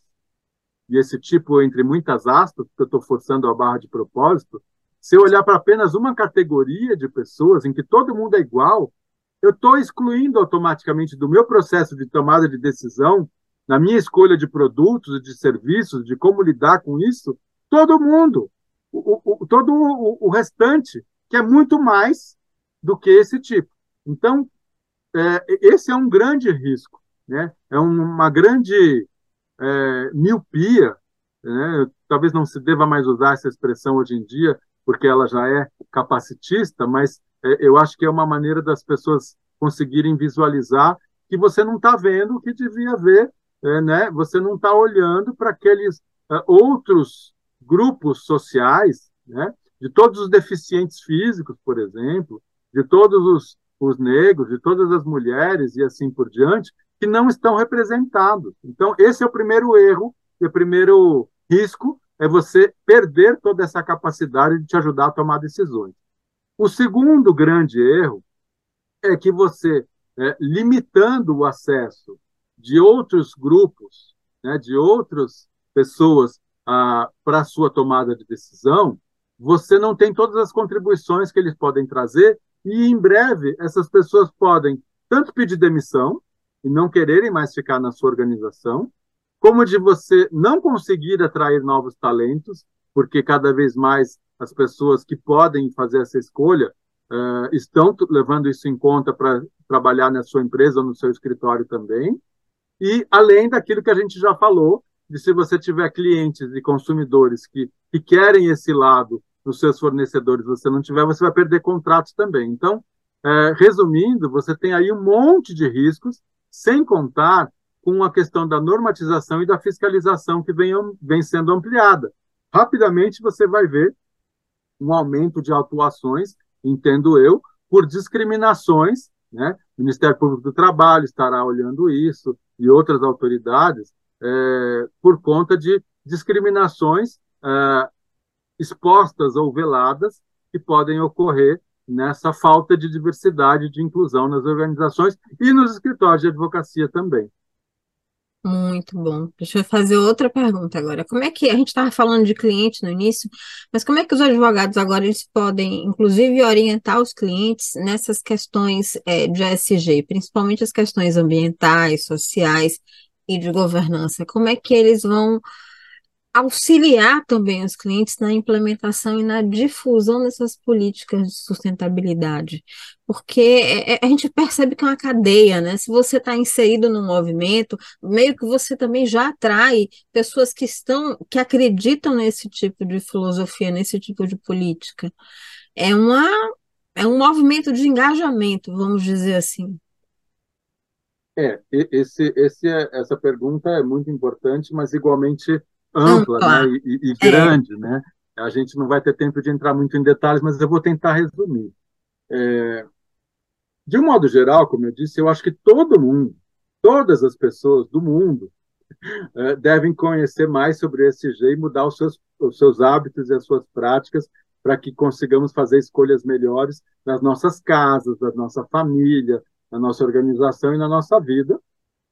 e esse tipo entre muitas aspas, porque eu estou forçando a barra de propósito, se eu olhar para apenas uma categoria de pessoas em que todo mundo é igual, eu estou excluindo automaticamente do meu processo de tomada de decisão, na minha escolha de produtos, de serviços, de como lidar com isso, todo mundo, o, o, todo o, o restante, que é muito mais do que esse tipo. Então, é, esse é um grande risco, né? é uma grande é, miopia, né? talvez não se deva mais usar essa expressão hoje em dia, porque ela já é capacitista, mas é, eu acho que é uma maneira das pessoas conseguirem visualizar que você não está vendo o que devia ver, é, né? você não está olhando para aqueles é, outros grupos sociais, né? de todos os deficientes físicos, por exemplo, de todos os, os negros, de todas as mulheres e assim por diante, que não estão representados. Então, esse é o primeiro erro, e o primeiro risco é você perder toda essa capacidade de te ajudar a tomar decisões. O segundo grande erro é que você, é, limitando o acesso de outros grupos, né, de outras pessoas para a sua tomada de decisão, você não tem todas as contribuições que eles podem trazer e em breve essas pessoas podem tanto pedir demissão, e não quererem mais ficar na sua organização, como de você não conseguir atrair novos talentos, porque cada vez mais as pessoas que podem fazer essa escolha uh, estão levando isso em conta para trabalhar na sua empresa ou no seu escritório também. E além daquilo que a gente já falou, de se você tiver clientes e consumidores que, que querem esse lado nos seus fornecedores, você não tiver, você vai perder contratos também. Então, é, resumindo, você tem aí um monte de riscos sem contar com a questão da normatização e da fiscalização que vem, vem sendo ampliada. Rapidamente você vai ver um aumento de autuações, entendo eu, por discriminações, né? O Ministério Público do Trabalho estará olhando isso e outras autoridades é, por conta de discriminações é, expostas ou veladas que podem ocorrer nessa falta de diversidade de inclusão nas organizações e nos escritórios de advocacia também. Muito bom. Deixa eu fazer outra pergunta agora. Como é que a gente estava falando de cliente no início, mas como é que os advogados agora eles podem, inclusive, orientar os clientes nessas questões é, de ESG, principalmente as questões ambientais, sociais e de governança? Como é que eles vão auxiliar também os clientes na implementação e na difusão dessas políticas de sustentabilidade, porque é, é, a gente percebe que é uma cadeia, né? Se você está inserido no movimento, meio que você também já atrai pessoas que estão, que acreditam nesse tipo de filosofia, nesse tipo de política. É uma, é um movimento de engajamento, vamos dizer assim. É, esse, esse, é, essa pergunta é muito importante, mas igualmente ampla. Né? E, e, é. grande, é. né? A gente não vai ter tempo de entrar muito em detalhes, mas eu vou tentar resumir. É, de um modo geral, como eu disse, eu acho que todo mundo, todas as pessoas do mundo, é, devem conhecer mais sobre esse ESG e mudar os seus, os seus hábitos e as suas práticas para que consigamos fazer escolhas melhores nas nossas casas, na nossa família, na nossa organização e na nossa vida.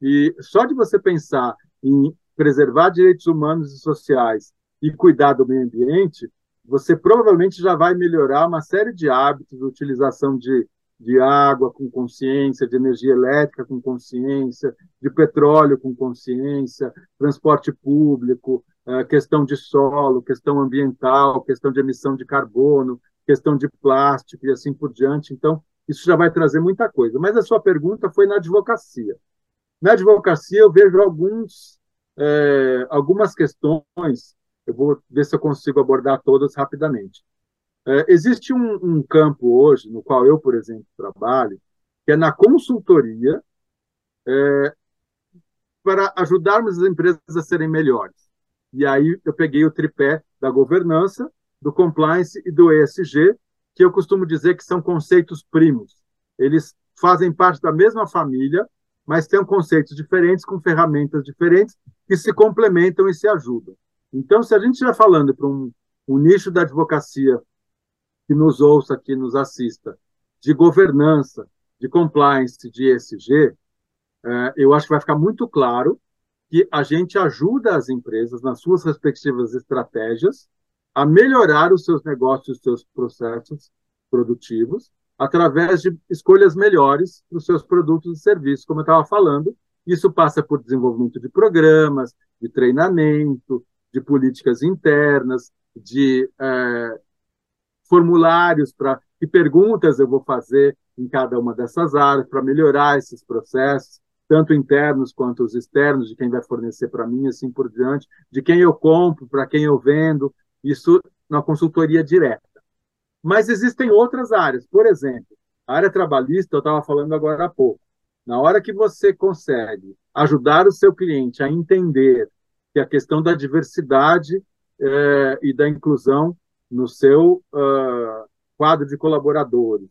E só de você pensar em preservar direitos humanos e sociais e cuidar do meio ambiente, você provavelmente já vai melhorar uma série de hábitos, utilização de, de água com consciência, de energia elétrica com consciência, de petróleo com consciência, transporte público, eh, questão de solo, questão ambiental, questão de emissão de carbono, questão de plástico e assim por diante. Então, isso já vai trazer muita coisa. Mas a sua pergunta foi na advocacia. Na advocacia, eu vejo alguns é, algumas questões, eu vou ver se eu consigo abordar todas rapidamente. É, existe um, um, campo hoje, no qual eu, por exemplo, trabalho, que é na consultoria é, para ajudarmos as empresas a serem melhores. E aí eu peguei o tripé da governança, do compliance e do ESG, que eu costumo dizer que são conceitos primos. Eles fazem parte da mesma família, mas têm conceitos diferentes, com ferramentas diferentes, que se complementam e se ajudam. Então, se a gente estiver falando para um, um nicho da advocacia que nos ouça, que nos assista, de governança, de compliance, de ESG, é, eu acho que vai ficar muito claro que a gente ajuda as empresas nas suas respectivas estratégias a melhorar os seus negócios, os seus processos produtivos, através de escolhas melhores para os seus produtos e serviços, como eu estava falando. Isso passa por desenvolvimento de programas, de treinamento, de políticas internas, de é, formulários para que perguntas eu vou fazer em cada uma dessas áreas para melhorar esses processos, tanto internos quanto os externos, de quem vai fornecer para mim, assim por diante, de quem eu compro, para quem eu vendo, isso na consultoria direta. Mas existem outras áreas. Por exemplo, a área trabalhista, eu estava falando agora há pouco. Na hora que você consegue ajudar o seu cliente a entender que a questão da diversidade é, e da inclusão no seu uh, quadro de colaboradores,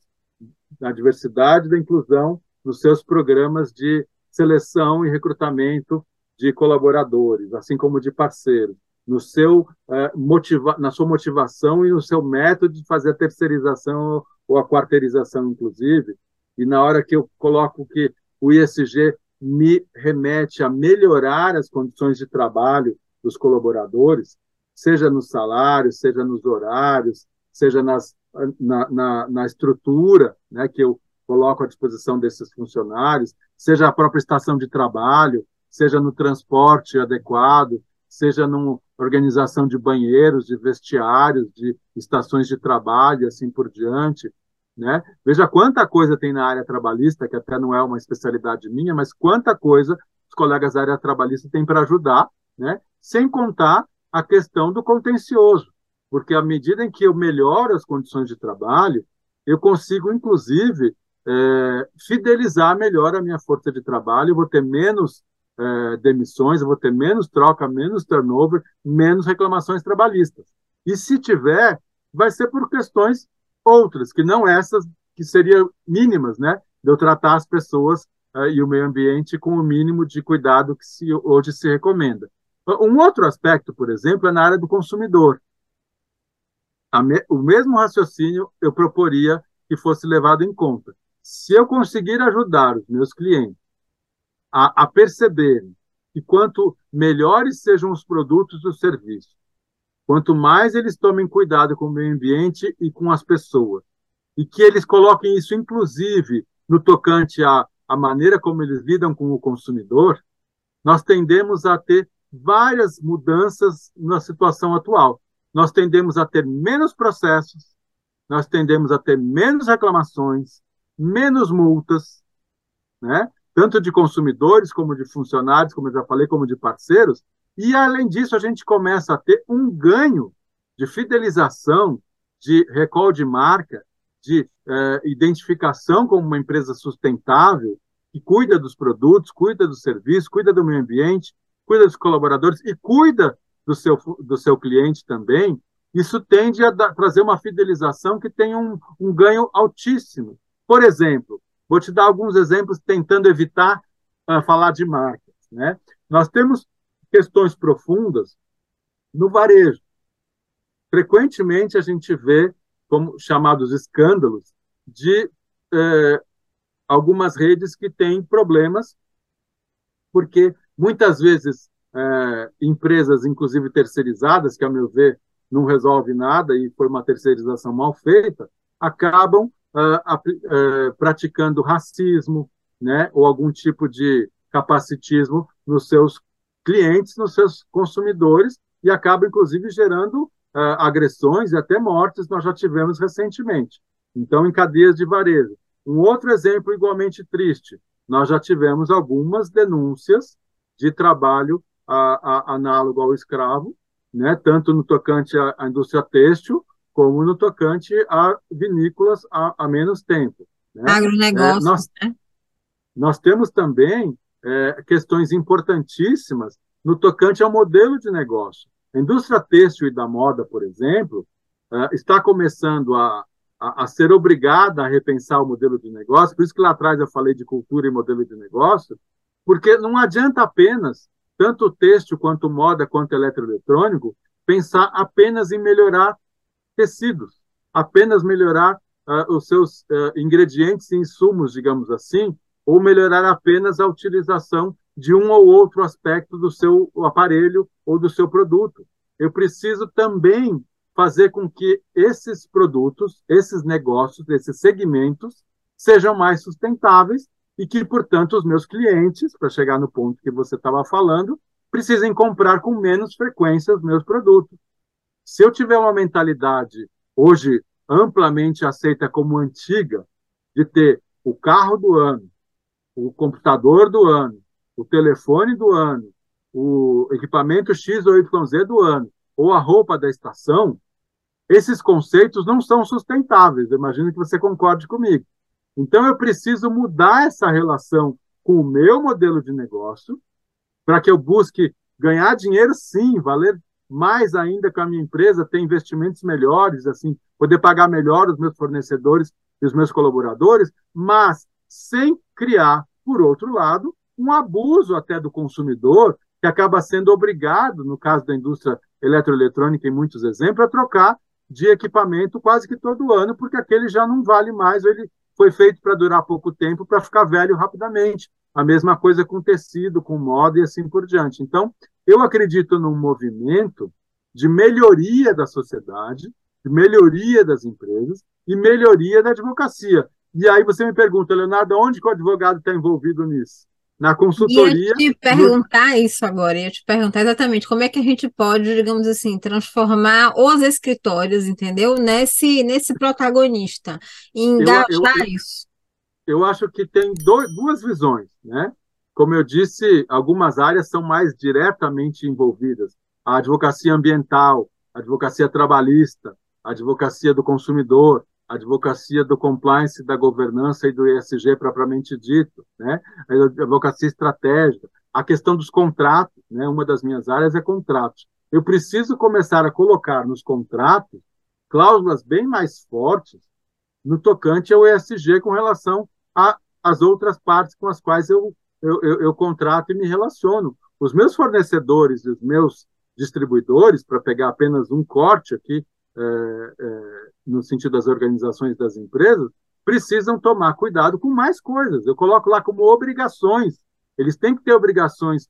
a diversidade e da inclusão nos seus programas de seleção e recrutamento de colaboradores, assim como de parceiros no seu é, motiva na sua motivação e no seu método de fazer a terceirização ou a quarteirização, inclusive. E na hora que eu coloco que o ISG me remete a melhorar as condições de trabalho dos colaboradores, seja no salário, seja nos horários, seja nas, na, na, na estrutura né, que eu coloco à disposição desses funcionários, seja a própria estação de trabalho, seja no transporte adequado, seja numa organização de banheiros, de vestiários, de estações de trabalho, assim por diante. Né? Veja quanta coisa tem na área trabalhista, que até não é uma especialidade minha, mas quanta coisa os colegas da área trabalhista têm para ajudar, né? sem contar a questão do contencioso, porque à medida em que eu melhoro as condições de trabalho, eu consigo, inclusive, é, fidelizar melhor a minha força de trabalho, eu vou ter menos é, demissões, eu vou ter menos troca, menos turnover, menos reclamações trabalhistas. E se tiver, vai ser por questões outras, que não essas que seriam mínimas, né? De eu tratar as pessoas é, e o meio ambiente com o mínimo de cuidado que se, hoje se recomenda. Um outro aspecto, por exemplo, é na área do consumidor. Me, o mesmo raciocínio eu proporia que fosse levado em conta. Se eu conseguir ajudar os meus clientes a, a perceberem que quanto melhores sejam os produtos e os serviços, quanto mais eles tomem cuidado com o meio ambiente e com as pessoas, e que eles coloquem isso, inclusive, no tocante à, à maneira como eles lidam com o consumidor, nós tendemos a ter várias mudanças na situação atual. Nós tendemos a ter menos processos, nós tendemos a ter menos reclamações, menos multas, né? tanto de consumidores como de funcionários, como eu já falei, como de parceiros, e além disso a gente começa a ter um ganho de fidelização, de recall de marca, de eh, identificação como uma empresa sustentável, que cuida dos produtos, cuida do serviço, cuida do meio ambiente, cuida dos colaboradores e cuida do seu, do seu cliente também, isso tende a trazer uma fidelização que tem um, um ganho altíssimo. Por exemplo, vou te dar alguns exemplos tentando evitar uh, falar de marcas. Né? Nós temos questões profundas no varejo. Frequentemente a gente vê como chamados escândalos de eh, algumas redes que têm problemas, porque muitas vezes é, empresas, inclusive terceirizadas, que, a meu ver, não resolve nada e foi uma terceirização mal feita, acabam é, é, praticando racismo, né, ou algum tipo de capacitismo nos seus clientes, nos seus consumidores, e acaba, inclusive, gerando agressões e até mortes, nós já tivemos recentemente. Então, em cadeias de varejo. Um outro exemplo igualmente triste, nós já tivemos algumas denúncias de trabalho a, a, análogo ao escravo, né, tanto no tocante à, à, indústria têxtil, como no tocante a vinícolas há, menos tempo. Né? Agronegócio. É, nós, né? nós temos também é, questões importantíssimas no tocante ao modelo de negócio. A indústria têxtil e da moda, por exemplo, é, está começando a, a, a, ser obrigada a repensar o modelo de negócio, por isso que lá atrás eu falei de cultura e modelo de negócio, porque não adianta apenas, tanto têxtil quanto moda quanto eletroeletrônico, pensar apenas em melhorar tecidos, apenas melhorar uh, os seus uh, ingredientes e insumos, digamos assim, ou melhorar apenas a utilização de um ou outro aspecto do seu aparelho ou do seu produto. Eu preciso também fazer com que esses produtos, esses negócios, esses segmentos sejam mais sustentáveis e que, portanto, os meus clientes, para chegar no ponto que você estava falando, precisem comprar com menos frequência os meus produtos. Se eu tiver uma mentalidade hoje amplamente aceita como antiga, de ter o carro do ano, o computador do ano, o telefone do ano, o equipamento X ou YZ do ano, ou a roupa da estação, esses conceitos não são sustentáveis. Eu imagino que você concorde comigo. Então, eu preciso mudar essa relação com o meu modelo de negócio para que eu busque ganhar dinheiro, sim, valer mais ainda com a minha empresa, ter investimentos melhores, assim, poder pagar melhor os meus fornecedores e os meus colaboradores, mas sem criar, por outro lado, um abuso até do consumidor, que acaba sendo obrigado, no caso da indústria eletroeletrônica, em muitos exemplos, a trocar de equipamento quase que todo ano, porque aquele já não vale mais, ele foi feito para durar pouco tempo, para ficar velho rapidamente. A mesma coisa com tecido, com moda e assim por diante. Então, eu acredito num movimento de melhoria da sociedade, de melhoria das empresas e melhoria da advocacia. E aí você me pergunta, Leonardo, onde que o advogado está envolvido nisso? na consultoria. Ia te perguntar do... isso agora, ia te perguntar exatamente como é que a gente pode, digamos assim, transformar os escritórios, entendeu? Nesse, nesse protagonista, engajar eu, eu, isso. Eu acho que tem dois, duas visões, né? Como eu disse, algumas áreas são mais diretamente envolvidas. A advocacia ambiental, a advocacia trabalhista, a advocacia do consumidor, advocacia do compliance, da governança e do ESG propriamente dito, né? a advocacia estratégica, a questão dos contratos, né? uma das minhas áreas é contratos. Eu preciso começar a colocar nos contratos cláusulas bem mais fortes no tocante ao ESG com relação às outras partes com as quais eu, eu, eu, eu contrato e me relaciono. Os meus fornecedores e os meus distribuidores, para pegar apenas um corte aqui, é, é, no sentido das organizações das empresas, precisam tomar cuidado com mais coisas. Eu coloco lá como obrigações. Eles têm que ter obrigações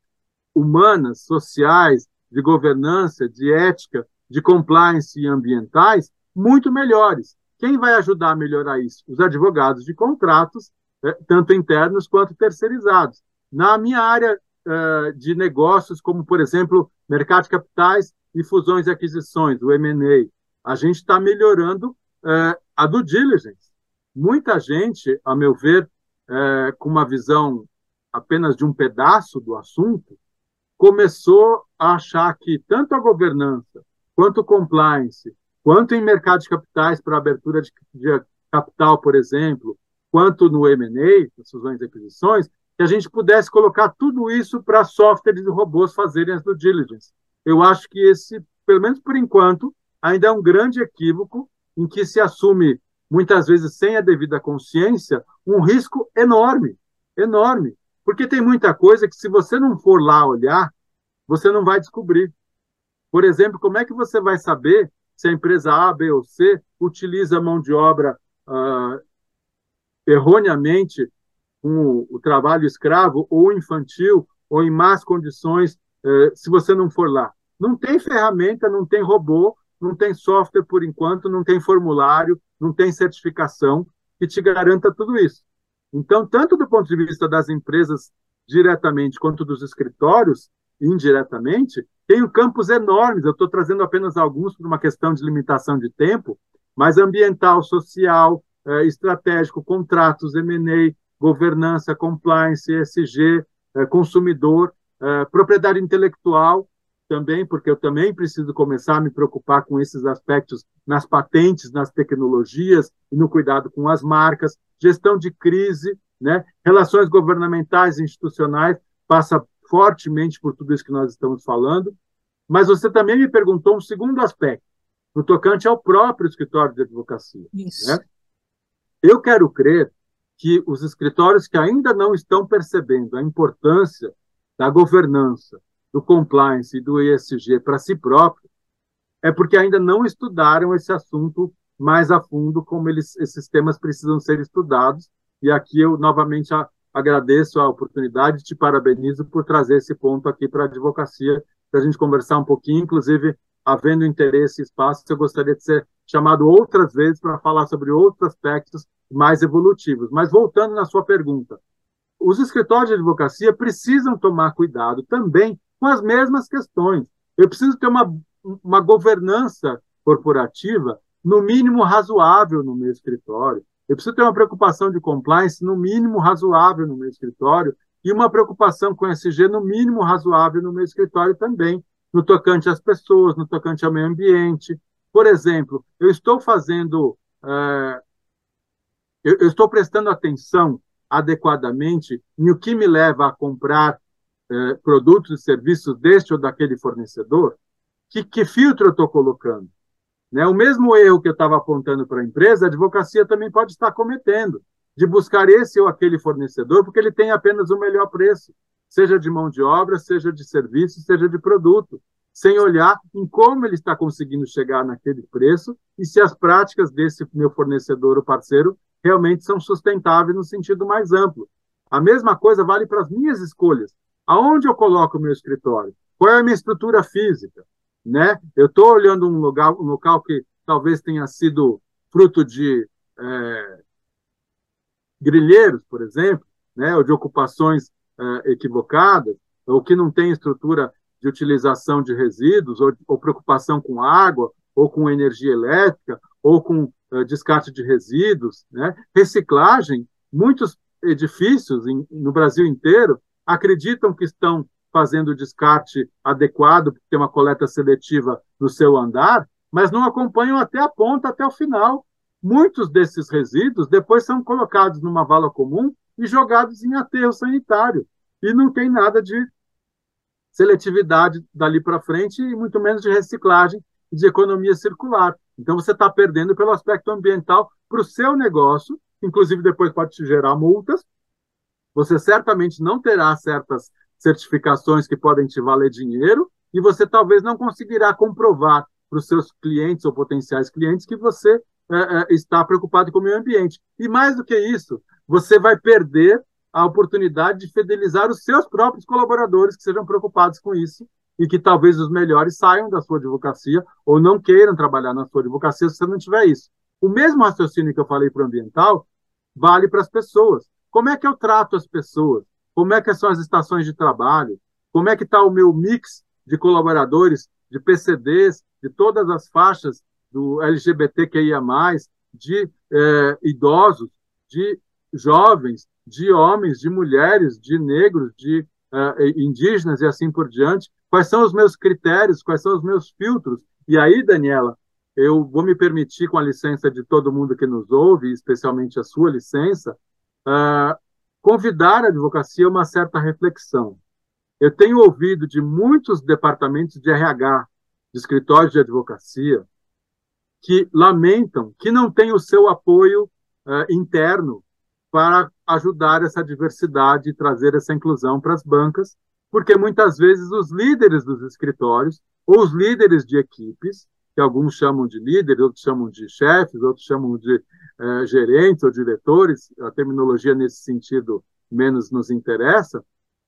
humanas, sociais, de governança, de ética, de compliance e ambientais muito melhores. Quem vai ajudar a melhorar isso? Os advogados de contratos, é, tanto internos quanto terceirizados. Na minha área uh, de negócios, como, por exemplo, mercado de capitais e fusões e aquisições, o M&A. A gente está melhorando uh, a due diligence. Muita gente, a meu ver, uh, com uma visão apenas de um pedaço do assunto, começou a achar que tanto a governança, quanto o compliance, quanto em mercado de capitais para abertura de, de capital, por exemplo, quanto no M&A, fusões e aquisições, que a gente pudesse colocar tudo isso para softwares e robôs fazerem as due diligence. Eu acho que esse, pelo menos por enquanto, ainda é um grande equívoco em que se assume, muitas vezes sem a devida consciência, um risco enorme, enorme. Porque tem muita coisa que, se você não for lá olhar, você não vai descobrir. Por exemplo, como é que você vai saber se a empresa A, B ou C utiliza mão de obra uh, erroneamente com o trabalho escravo ou infantil ou em más condições, uh, se você não for lá? Não tem ferramenta, não tem robô, não tem software por enquanto, não tem formulário, não tem certificação que te garanta tudo isso. Então, tanto do ponto de vista das empresas diretamente quanto dos escritórios, indiretamente, tenho campos enormes. Eu estou trazendo apenas alguns por uma questão de limitação de tempo, mas ambiental, social, eh, estratégico, contratos, M&A, governança, compliance, ESG, eh, consumidor, eh, propriedade intelectual, também, porque eu também preciso começar a me preocupar com esses aspectos nas patentes, nas tecnologias e no cuidado com as marcas, gestão de crise, né? relações governamentais e institucionais, passa fortemente por tudo isso que nós estamos falando. Mas você também me perguntou um segundo aspecto, no tocante ao próprio escritório de advocacia. Né? Eu quero crer que os escritórios que ainda não estão percebendo a importância da governança, do compliance e do ESG para si próprio, é porque ainda não estudaram esse assunto mais a fundo, como eles, esses temas precisam ser estudados. E aqui eu novamente a, agradeço a oportunidade, te parabenizo por trazer esse ponto aqui para a advocacia, para a gente conversar um pouquinho, inclusive, havendo interesse e espaço, eu gostaria de ser chamado outras vezes para falar sobre outros aspectos mais evolutivos. Mas voltando na sua pergunta, os escritórios de advocacia precisam tomar cuidado também com as mesmas questões. Eu preciso ter uma, uma governança corporativa, no mínimo razoável, no meu escritório. Eu preciso ter uma preocupação de compliance, no mínimo razoável, no meu escritório, e uma preocupação com SG, no mínimo razoável, no meu escritório também, no tocante às pessoas, no tocante ao meio ambiente. Por exemplo, eu estou fazendo. É, eu, eu estou prestando atenção adequadamente no que me leva a comprar é, produtos e serviços deste ou daquele fornecedor, que, que filtro eu estou colocando? Né? O mesmo erro que eu estava apontando para a empresa, a advocacia também pode estar cometendo, de buscar esse ou aquele fornecedor, porque ele tem apenas o melhor preço, seja de mão de obra, seja de serviço, seja de produto, sem olhar em como ele está conseguindo chegar naquele preço e se as práticas desse meu fornecedor ou parceiro realmente são sustentáveis no sentido mais amplo. A mesma coisa vale para as minhas escolhas. Aonde eu coloco o meu escritório? Qual é a minha estrutura física? Né? Eu estou olhando um lugar, um local que talvez tenha sido fruto de é, grilheiros, por exemplo, né? ou de ocupações é, equivocadas, ou que não tem estrutura de utilização de resíduos, ou, ou preocupação com água, ou com energia elétrica, ou com é, descarte de resíduos. Né? Reciclagem, muitos edifícios em, no Brasil inteiro acreditam que estão fazendo o descarte adequado, porque tem uma coleta seletiva no seu andar, mas não acompanham até a ponta, até o final. Muitos desses resíduos depois são colocados numa vala comum e jogados em aterro sanitário. E não tem nada de seletividade dali para frente e muito menos de reciclagem e de economia circular. Então você está perdendo pelo aspecto ambiental para o seu negócio, inclusive depois pode te gerar multas, você certamente não terá certas certificações que podem te valer dinheiro e você talvez não conseguirá comprovar para os seus clientes ou potenciais clientes que você é, está preocupado com o meio ambiente. E mais do que isso, você vai perder a oportunidade de fidelizar os seus próprios colaboradores que sejam preocupados com isso e que talvez os melhores saiam da sua advocacia ou não queiram trabalhar na sua advocacia se você não tiver isso. O mesmo raciocínio que eu falei para o ambiental vale para as pessoas. Como é que eu trato as pessoas? como é que são as estações de trabalho, como é que está o meu mix de colaboradores, de PCDs, de todas as faixas do LGBTQIA+, de é, idosos, de jovens, de homens, de mulheres, de negros, de é, indígenas e assim por diante. Quais são os meus critérios, quais são os meus filtros? E aí, Daniela, eu vou me permitir, com a licença de todo mundo que nos ouve, especialmente a sua licença, uh, convidar a advocacia a uma certa reflexão. Eu tenho ouvido de muitos departamentos de RH, de escritórios de advocacia, que lamentam que não tem o seu apoio uh, interno para ajudar essa diversidade e trazer essa inclusão para as bancas, porque muitas vezes os líderes dos escritórios ou os líderes de equipes, que alguns chamam de líderes, outros chamam de chefes, outros chamam de uh, gerentes ou diretores, a terminologia nesse sentido menos nos interessa,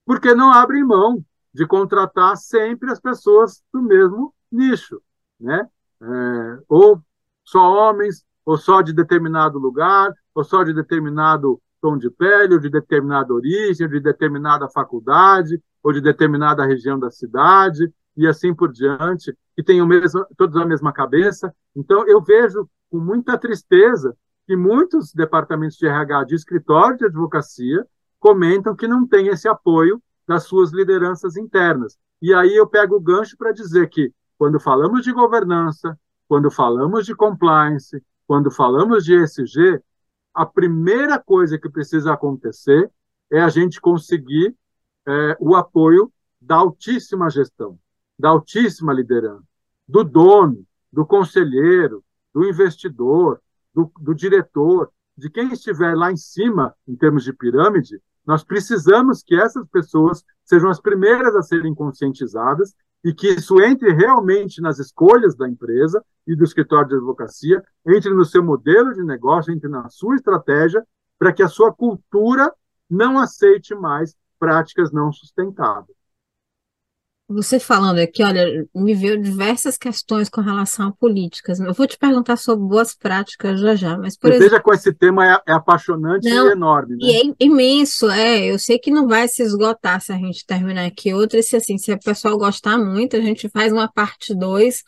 porque não abrem mão de contratar sempre as pessoas do mesmo nicho, né? É, ou só homens, ou só de determinado lugar, ou só de determinado tom de pele, ou de determinada origem, ou de determinada faculdade, ou de determinada região da cidade, e assim por diante, que tenham mesmo, todos a mesma cabeça. Então, eu vejo com muita tristeza que muitos departamentos de RH de escritório de advocacia comentam que não tem esse apoio das suas lideranças internas. E aí eu pego o gancho para dizer que, quando falamos de governança, quando falamos de compliance, quando falamos de ESG, a primeira coisa que precisa acontecer é a gente conseguir é, o apoio da altíssima gestão, da altíssima liderança, do dono, do conselheiro, do investidor, do, do diretor, de quem estiver lá em cima, em termos de pirâmide, nós precisamos que essas pessoas sejam as primeiras a serem conscientizadas e que isso entre realmente nas escolhas da empresa e do escritório de advocacia, entre no seu modelo de negócio, entre na sua estratégia, para que a sua cultura não aceite mais práticas não sustentáveis. Você falando aqui, olha, me veio diversas questões com relação a políticas. Eu vou te perguntar sobre boas práticas já já, mas por exemplo, com esse tema é, é apaixonante não, e enorme, né? E é imenso, é. Eu sei que não vai se esgotar se a gente terminar aqui outra, se assim, se o pessoal gostar muito, a gente faz uma parte 2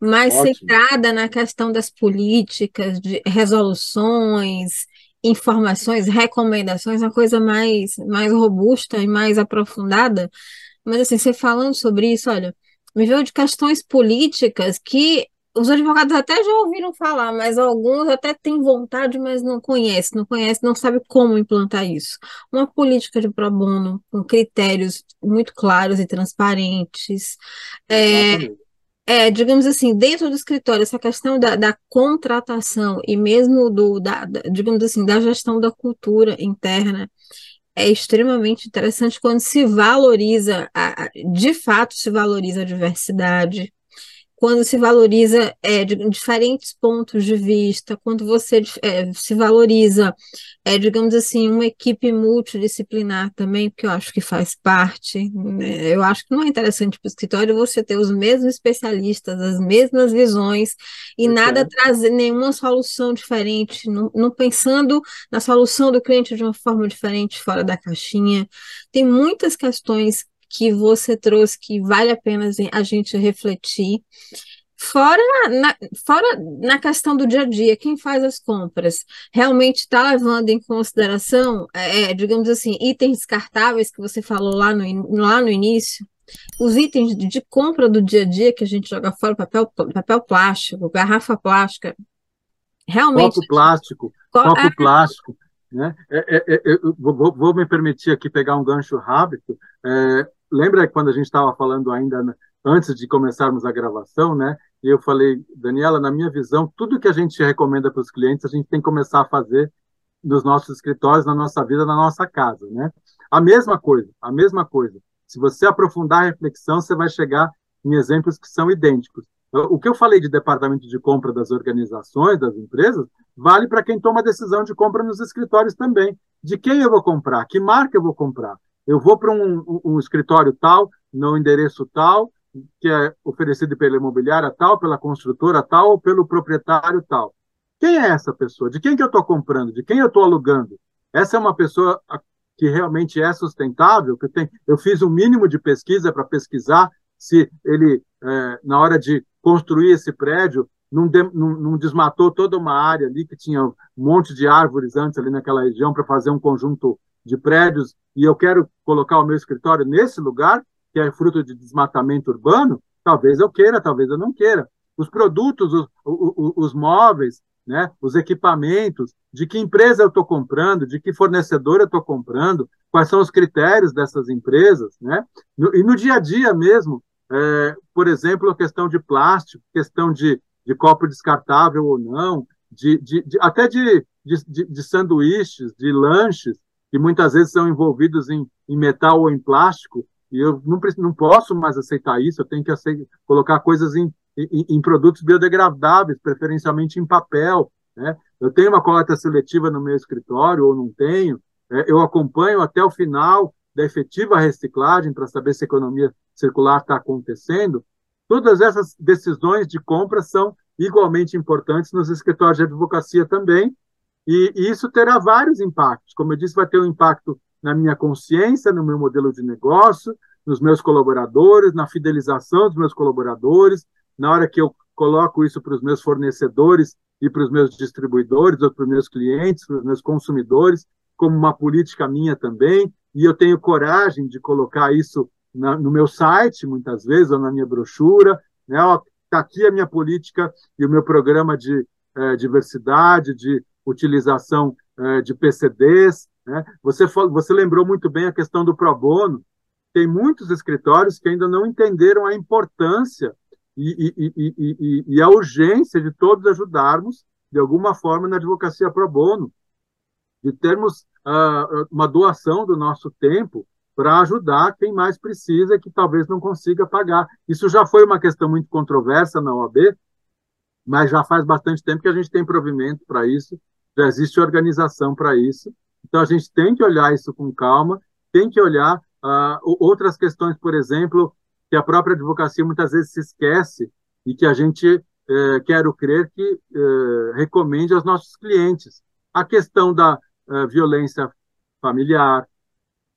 mais Ótimo. centrada na questão das políticas, de resoluções, informações, recomendações, uma coisa mais, mais robusta e mais aprofundada mas assim, você falando sobre isso, olha, me veio de questões políticas que os advogados até já ouviram falar, mas alguns até têm vontade, mas não conhecem, não conhecem, não sabem como implantar isso. Uma política de pro bono com critérios muito claros e transparentes. É, é, digamos assim, dentro do escritório, essa questão da, da contratação e mesmo do, da, da, digamos assim, da gestão da cultura interna é extremamente interessante quando se valoriza, a, de fato se valoriza a diversidade, quando se valoriza é, de, diferentes pontos de vista, quando você é, se valoriza, é, digamos assim, uma equipe multidisciplinar também, porque eu acho que faz parte. Né? Eu acho que não é interessante para o escritório você ter os mesmos especialistas, as mesmas visões, e nada trazer nenhuma solução diferente, não, não pensando na solução do cliente de uma forma diferente, fora da caixinha. Tem muitas questões que você trouxe que vale a pena a gente refletir. Fora na, fora na questão do dia a dia, quem faz as compras realmente está levando em consideração, é, é, digamos assim, itens descartáveis que você falou lá no, lá no início? Os itens de compra do dia a dia que a gente joga fora, papel, papel plástico, garrafa plástica, realmente. Copo plástico, copo é, plástico. Né? É, é, é vou, vou, me permitir aqui pegar um gancho rápido. Lembra quando a gente estava falando ainda antes de começarmos a gravação, né? E eu falei, Daniela, na minha visão, tudo que a gente recomenda para os clientes, a gente tem que começar a fazer nos nossos escritórios, na nossa vida, na nossa casa, né? A mesma coisa, a mesma coisa. Se você aprofundar a reflexão, você vai chegar em exemplos que são idênticos. O que eu falei de departamento de compra das organizações, das empresas, vale para quem toma decisão de compra nos escritórios também. De quem eu vou comprar? Que marca eu vou comprar? Eu vou para um, um, escritório tal, no endereço tal, que é oferecido pela imobiliária tal, pela construtora tal, ou pelo proprietário tal. Quem é essa pessoa? De quem que eu estou comprando? De quem eu estou alugando? Essa é uma pessoa que realmente é sustentável, que tem, eu fiz um mínimo de pesquisa para pesquisar se ele, é, na hora de construir esse prédio, não, de, não, não, desmatou toda uma área ali que tinha um monte de árvores antes ali naquela região para fazer um conjunto de prédios, e eu quero colocar o meu escritório nesse lugar, que é fruto de desmatamento urbano, talvez eu queira, talvez eu não queira. Os produtos, os, os, os móveis, né, os equipamentos, de que empresa eu estou comprando, de que fornecedor eu estou comprando, quais são os critérios dessas empresas, né? E no dia a dia mesmo, é, por exemplo, a questão de plástico, questão de, de copo descartável ou não, de, de, de até de, de, sanduíches, de lanches, que muitas vezes são envolvidos em, em metal ou em plástico, e eu não, não posso mais aceitar isso, eu tenho que aceitar, colocar coisas em, em, em, produtos biodegradáveis, preferencialmente em papel. Né? Eu tenho uma coleta seletiva no meu escritório ou não tenho, é, eu acompanho até o final da efetiva reciclagem para saber se a economia circular está acontecendo. Todas essas decisões de compra são igualmente importantes nos escritórios de advocacia também, e, e isso terá vários impactos. Como eu disse, vai ter um impacto na minha consciência, no meu modelo de negócio, nos meus colaboradores, na fidelização dos meus colaboradores, na hora que eu coloco isso para os meus fornecedores e para os meus distribuidores, ou para os meus clientes, para os meus consumidores, como uma política minha também, e eu tenho coragem de colocar isso na, no meu site, muitas vezes, ou na minha brochura, né? Está aqui a minha política e o meu programa de eh, diversidade, de utilização eh, de PCDs. Né? Você, você lembrou muito bem a questão do pro bono. Tem muitos escritórios que ainda não entenderam a importância e, e, e, e, a urgência de todos ajudarmos, de alguma forma, na advocacia pro bono, de termos uh, uma doação do nosso tempo para ajudar quem mais precisa que talvez não consiga pagar. Isso já foi uma questão muito controversa na OAB, mas já faz bastante tempo que a gente tem provimento para isso, já existe organização para isso. Então a gente tem que olhar isso com calma, tem que olhar uh, outras questões, por exemplo, que a própria advocacia muitas vezes se esquece e que a gente, eh, quero crer, que eh, recomende aos nossos clientes. A questão da eh, violência familiar,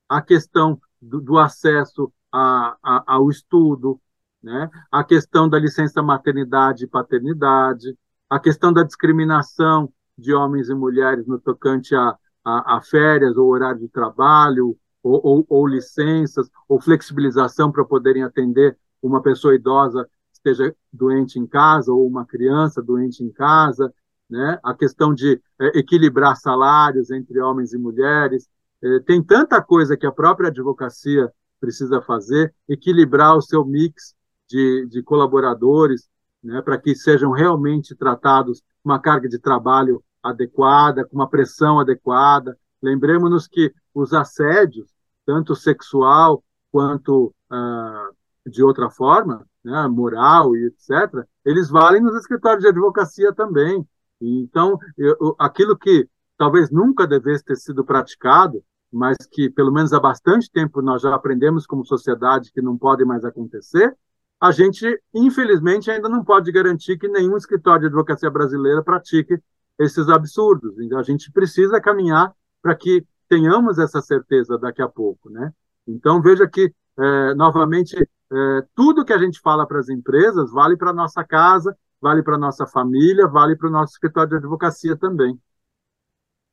a questão do, do acesso a, a, ao estudo, né? a questão da licença maternidade e paternidade, a questão da discriminação de homens e mulheres no tocante a, a, a férias ou horário de trabalho, ou, ou, ou licenças, ou flexibilização para poderem atender uma pessoa idosa que esteja doente em casa, ou uma criança doente em casa, né? a questão de é, equilibrar salários entre homens e mulheres. É, tem tanta coisa que a própria advocacia precisa fazer, equilibrar o seu mix de, de colaboradores, né, para que sejam realmente tratados uma carga de trabalho adequada, com uma pressão adequada. Lembremos-nos que os assédios tanto sexual quanto ah, de outra forma, né, moral e etc., eles valem nos escritórios de advocacia também. Então, eu, aquilo que talvez nunca devesse ter sido praticado, mas que pelo menos há bastante tempo nós já aprendemos como sociedade que não pode mais acontecer, a gente, infelizmente, ainda não pode garantir que nenhum escritório de advocacia brasileira pratique esses absurdos. Então, a gente precisa caminhar para que tenhamos essa certeza daqui a pouco, né? Então veja que é, novamente é, tudo que a gente fala para as empresas vale para nossa casa, vale para nossa família, vale para o nosso escritório de advocacia também.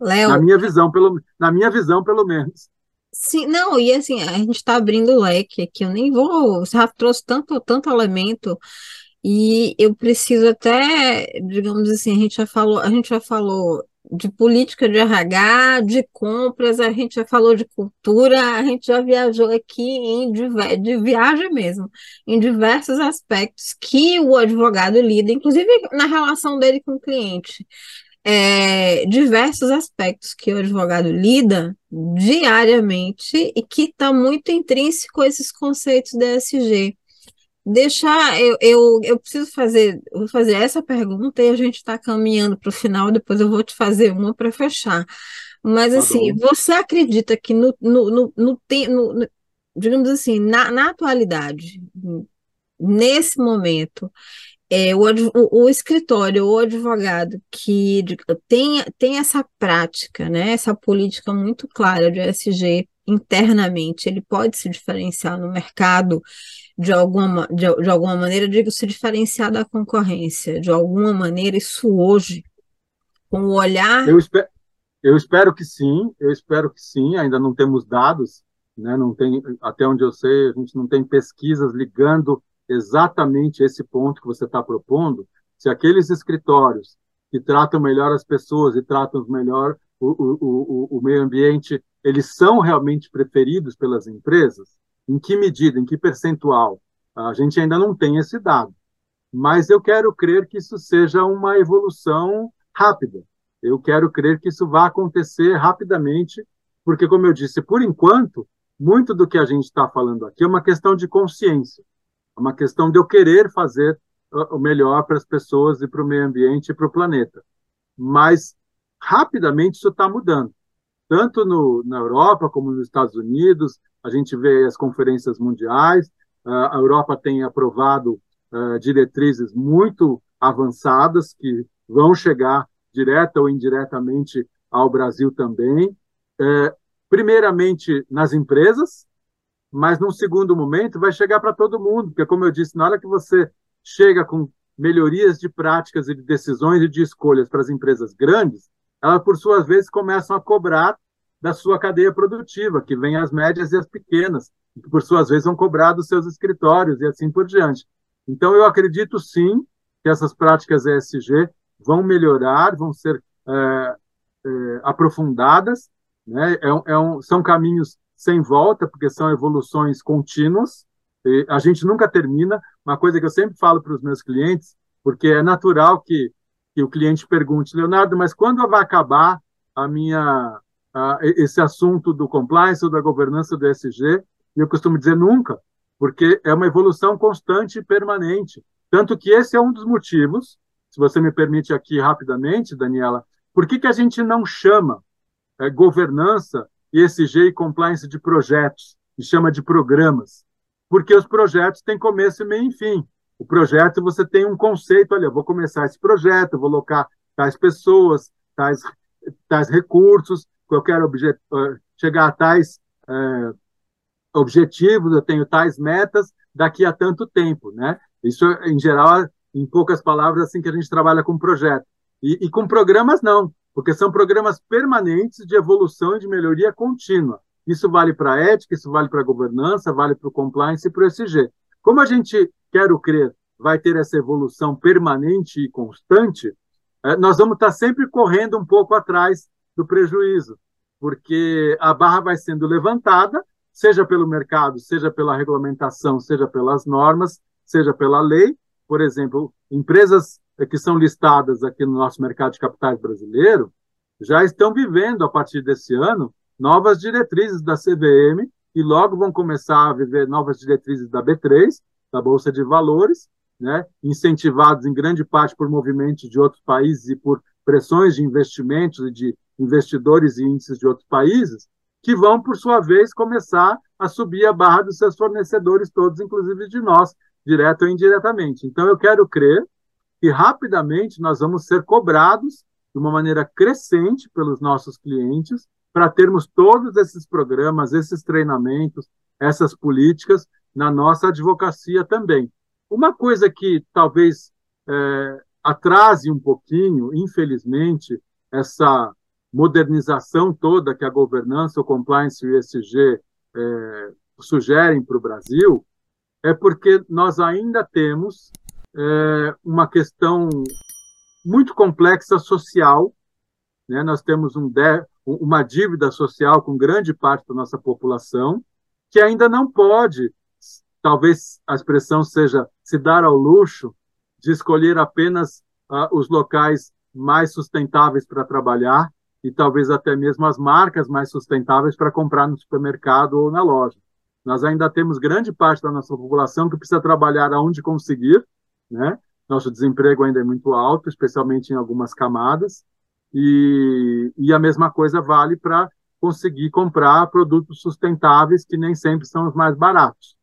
Léo, na minha visão, pelo na minha visão pelo menos. Sim, não, e assim, a gente está abrindo o leque aqui, eu nem vou, já trouxe tanto, tanto elemento, e eu preciso até, digamos assim, a gente já falou, a gente já falou de política de RH, de compras, a gente já falou de cultura, a gente já viajou aqui em de viagem mesmo, em diversos aspectos que o advogado lida, inclusive na relação dele com o cliente. É, diversos aspectos que o advogado lida diariamente e que está muito intrínseco a esses conceitos da ESG deixar, eu, eu, eu preciso fazer, vou fazer essa pergunta e a gente está caminhando para o final, depois eu vou te fazer uma para fechar. Mas, tá assim, você acredita que no, no, no, no, no digamos assim, na, na atualidade, nesse momento, é, o, o, o, escritório ou o advogado que tem, tem essa prática, né, essa política muito clara de ESG internamente, ele pode se diferenciar no mercado de alguma, de, de alguma maneira, digo, se diferenciar da concorrência, de alguma maneira, isso hoje, com o olhar. Eu espero, eu espero que sim, eu espero que sim, ainda não temos dados, né, não tem, até onde eu sei, a gente não tem pesquisas ligando exatamente esse ponto que você está propondo, se aqueles escritórios que tratam melhor as pessoas e tratam melhor o, o, o, o meio ambiente, eles são realmente preferidos pelas empresas? Em que medida, em que percentual? A gente ainda não tem esse dado. Mas eu quero crer que isso seja uma evolução rápida. Eu quero crer que isso vai acontecer rapidamente, porque, como eu disse, por enquanto, muito do que a gente está falando aqui é uma questão de consciência. É uma questão de eu querer fazer o melhor para as pessoas e para o meio ambiente e para o planeta. Mas rapidamente isso está mudando. Tanto no, na Europa como nos Estados Unidos, a gente vê as conferências mundiais, a Europa tem aprovado uh, diretrizes muito avançadas que vão chegar direta ou indiretamente ao Brasil também. Uh, primeiramente nas empresas, mas num segundo momento vai chegar para todo mundo, porque, como eu disse, na hora que você chega com melhorias de práticas e de decisões e de escolhas para as empresas grandes, elas, por sua vez, começam a cobrar da sua cadeia produtiva, que vem as médias e as pequenas, que, por suas vezes, vão cobrar dos seus escritórios e assim por diante. Então, eu acredito, sim, que essas práticas ESG vão melhorar, vão ser é, é, aprofundadas, né? É, é um, são caminhos sem volta, porque são evoluções contínuas. A gente nunca termina. Uma coisa que eu sempre falo para os meus clientes, porque é natural que, que o cliente pergunte, Leonardo, mas quando vai acabar a minha a, esse assunto do compliance ou da governança do ESG? E eu costumo dizer nunca, porque é uma evolução constante e permanente. Tanto que esse é um dos motivos, se você me permite aqui rapidamente, Daniela, por que, que a gente não chama é, governança ESG e compliance de projetos, e chama de programas, porque os projetos têm começo, meio e fim. O projeto, você tem um conceito, olha, vou começar esse projeto, vou colocar tais pessoas, tais, tais recursos, eu quero eh, chegar a tais é, objetivos, eu tenho tais metas daqui a tanto tempo, né? Isso, em geral, em poucas palavras, assim que a gente trabalha com projeto. E, e com programas, não porque são programas permanentes de evolução e de melhoria contínua. Isso vale para a ética, isso vale para a governança, vale para o compliance e para o ESG. Como a gente, quero crer, vai ter essa evolução permanente e constante, é, nós vamos estar sempre correndo um pouco atrás do prejuízo, porque a barra vai sendo levantada, seja pelo mercado, seja pela regulamentação, seja pelas normas, seja pela lei. Por exemplo, empresas que são listadas aqui no nosso mercado de capitais brasileiro já estão vivendo, a partir desse ano, novas diretrizes da CVM e logo vão começar a viver novas diretrizes da B3, da Bolsa de Valores, né, incentivados em grande parte por movimentos de outros países e por pressões de investimentos e de investidores e índices de outros países, que vão, por sua vez, começar a subir a barra dos seus fornecedores todos, inclusive de nós, direto ou indiretamente. Então, eu quero crer que rapidamente nós vamos ser cobrados de uma maneira crescente pelos nossos clientes para termos todos esses programas, esses treinamentos, essas políticas na nossa advocacia também. Uma coisa que talvez é, atrase um pouquinho, infelizmente, essa modernização toda que a governança, o compliance e o ESG é, sugerem para o Brasil, é porque nós ainda temos é, uma questão muito complexa social. Né? Nós temos um uma dívida social com grande parte da nossa população, que ainda não pode, talvez a expressão seja se dar ao luxo de escolher apenas uh, os locais mais sustentáveis para trabalhar e talvez até mesmo as marcas mais sustentáveis para comprar no supermercado ou na loja. Nós ainda temos grande parte da nossa população que precisa trabalhar aonde conseguir, né? Nosso desemprego ainda é muito alto, especialmente em algumas camadas, e, e a mesma coisa vale para conseguir comprar produtos sustentáveis que nem sempre são os mais baratos.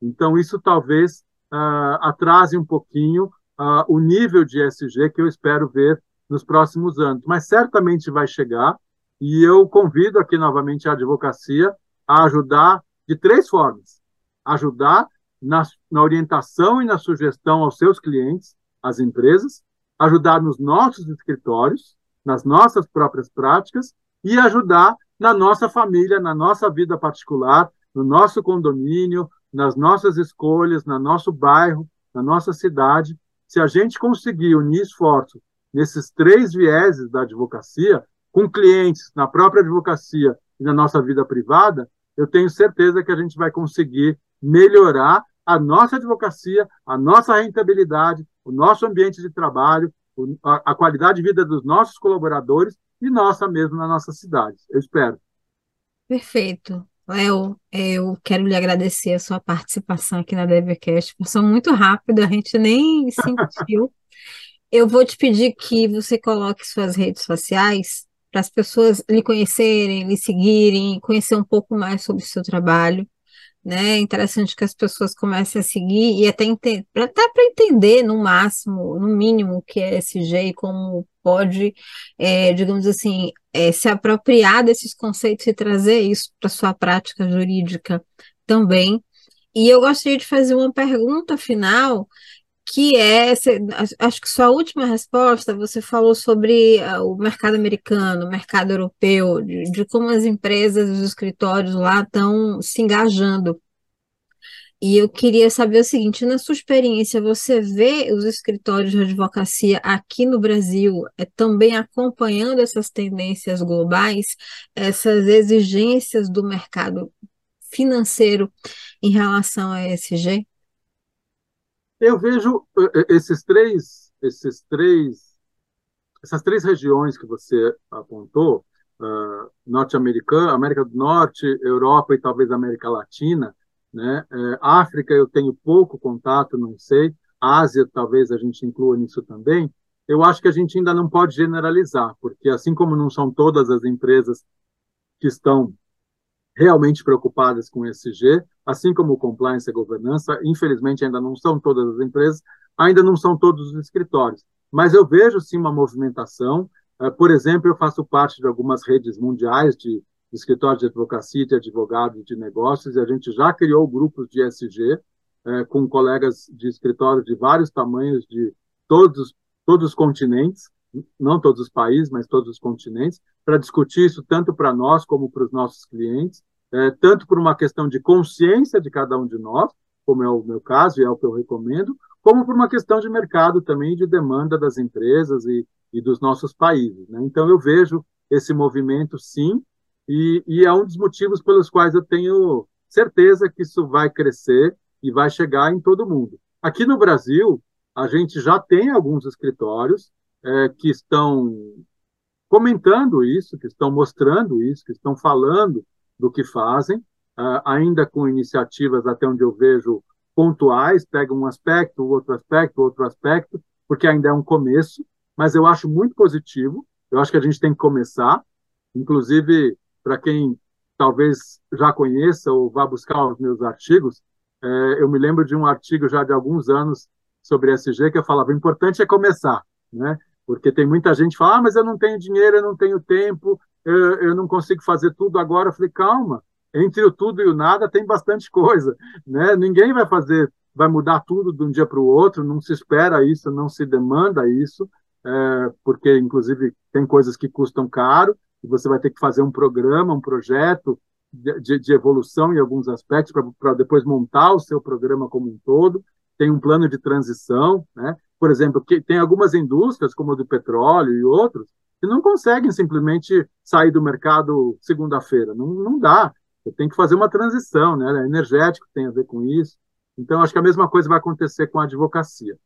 Então, isso talvez uh, atrase um pouquinho uh, o nível de ESG que eu espero ver nos próximos anos. Mas certamente vai chegar, e eu convido aqui novamente a advocacia a ajudar de três formas: ajudar na, na orientação e na sugestão aos seus clientes, às empresas, ajudar nos nossos escritórios, nas nossas próprias práticas e ajudar na nossa família, na nossa vida particular, no nosso condomínio, nas nossas escolhas, no nosso bairro, na nossa cidade. Se a gente conseguir unir esforços nesses três vieses da advocacia, com clientes, na própria advocacia e na nossa vida privada, eu tenho certeza que a gente vai conseguir melhorar a nossa advocacia, a nossa rentabilidade, o nosso ambiente de trabalho, a qualidade de vida dos nossos colaboradores e nossa mesmo na nossa cidade. Eu espero. Perfeito. Léo, eu quero lhe agradecer a sua participação aqui na DevCast. Passou muito rápido, a gente nem sentiu. eu vou te pedir que você coloque suas redes sociais para as pessoas lhe conhecerem, lhe seguirem, conhecer um pouco mais sobre o seu trabalho né? É interessante que as pessoas comecem a seguir e até, até para entender no máximo, no mínimo, o que é SG e como pode, é, digamos assim, é, se apropriar desses conceitos e trazer isso para sua prática jurídica também. E eu gostaria de fazer uma pergunta final, que é, acho que sua última resposta, você falou sobre ah, o mercado americano, o mercado europeu, de, de como as empresas, os escritórios lá estão se engajando. E eu queria saber o seguinte, na sua experiência, você vê os escritórios de advocacia aqui no Brasil é, também acompanhando essas tendências globais, essas exigências do mercado financeiro em relação a ESG? Eu vejo eh, eh, esses três, esses três, essas três regiões que você apontou, uh, norte-americana, América do Norte, Europa e talvez América Latina, né? É, África eu tenho pouco contato, não sei. Ásia talvez a gente inclua nisso também. Eu acho que a gente ainda não pode generalizar, porque assim como não são todas as empresas que estão realmente preocupadas com ESG, assim como compliance e governança, infelizmente ainda não são todas as empresas, ainda não são todos os escritórios. Mas eu vejo sim uma movimentação. Eh, por exemplo, eu faço parte de algumas redes mundiais de escritórios de advocacia, de advogados de negócios, e a gente já criou grupos de ESG eh, com colegas de escritórios de vários tamanhos, de todos, todos os continentes, não todos os países, mas todos os continentes, para discutir isso tanto para nós como para os nossos clientes, é, tanto por uma questão de consciência de cada um de nós, como é o meu caso e é o que eu recomendo, como por uma questão de mercado também, de demanda das empresas e, e dos nossos países. Né? Então, eu vejo esse movimento, sim, e, e é um dos motivos pelos quais eu tenho certeza que isso vai crescer e vai chegar em todo mundo. Aqui no Brasil, a gente já tem alguns escritórios é, que estão comentando isso, que estão mostrando isso, que estão falando do que fazem, uh, ainda com iniciativas, até onde eu vejo, pontuais, pegam um aspecto, outro aspecto, outro aspecto, porque ainda é um começo, mas eu acho muito positivo, eu acho que a gente tem que começar, inclusive, para quem talvez já conheça ou vá buscar os meus artigos, é, eu me lembro de um artigo já de alguns anos sobre SG que eu falava, o importante é começar, né? Porque tem muita gente que fala, ah, mas eu não tenho dinheiro, eu não tenho tempo, eu, eu não consigo fazer tudo agora. Eu falei, calma, entre o tudo e o nada tem bastante coisa, né? Ninguém vai fazer, vai mudar tudo de um dia para o outro, não se espera isso, não se demanda isso, é, porque, inclusive, tem coisas que custam caro, e você vai ter que fazer um programa, um projeto de, de evolução em alguns aspectos para depois montar o seu programa como um todo. Tem um plano de transição, né? Por exemplo, que tem algumas indústrias, como a do petróleo e outros, que não conseguem simplesmente sair do mercado segunda-feira. Não, não dá. Tem que fazer uma transição, né? Energético tem a ver com isso. Então, acho que a mesma coisa vai acontecer com a advocacia.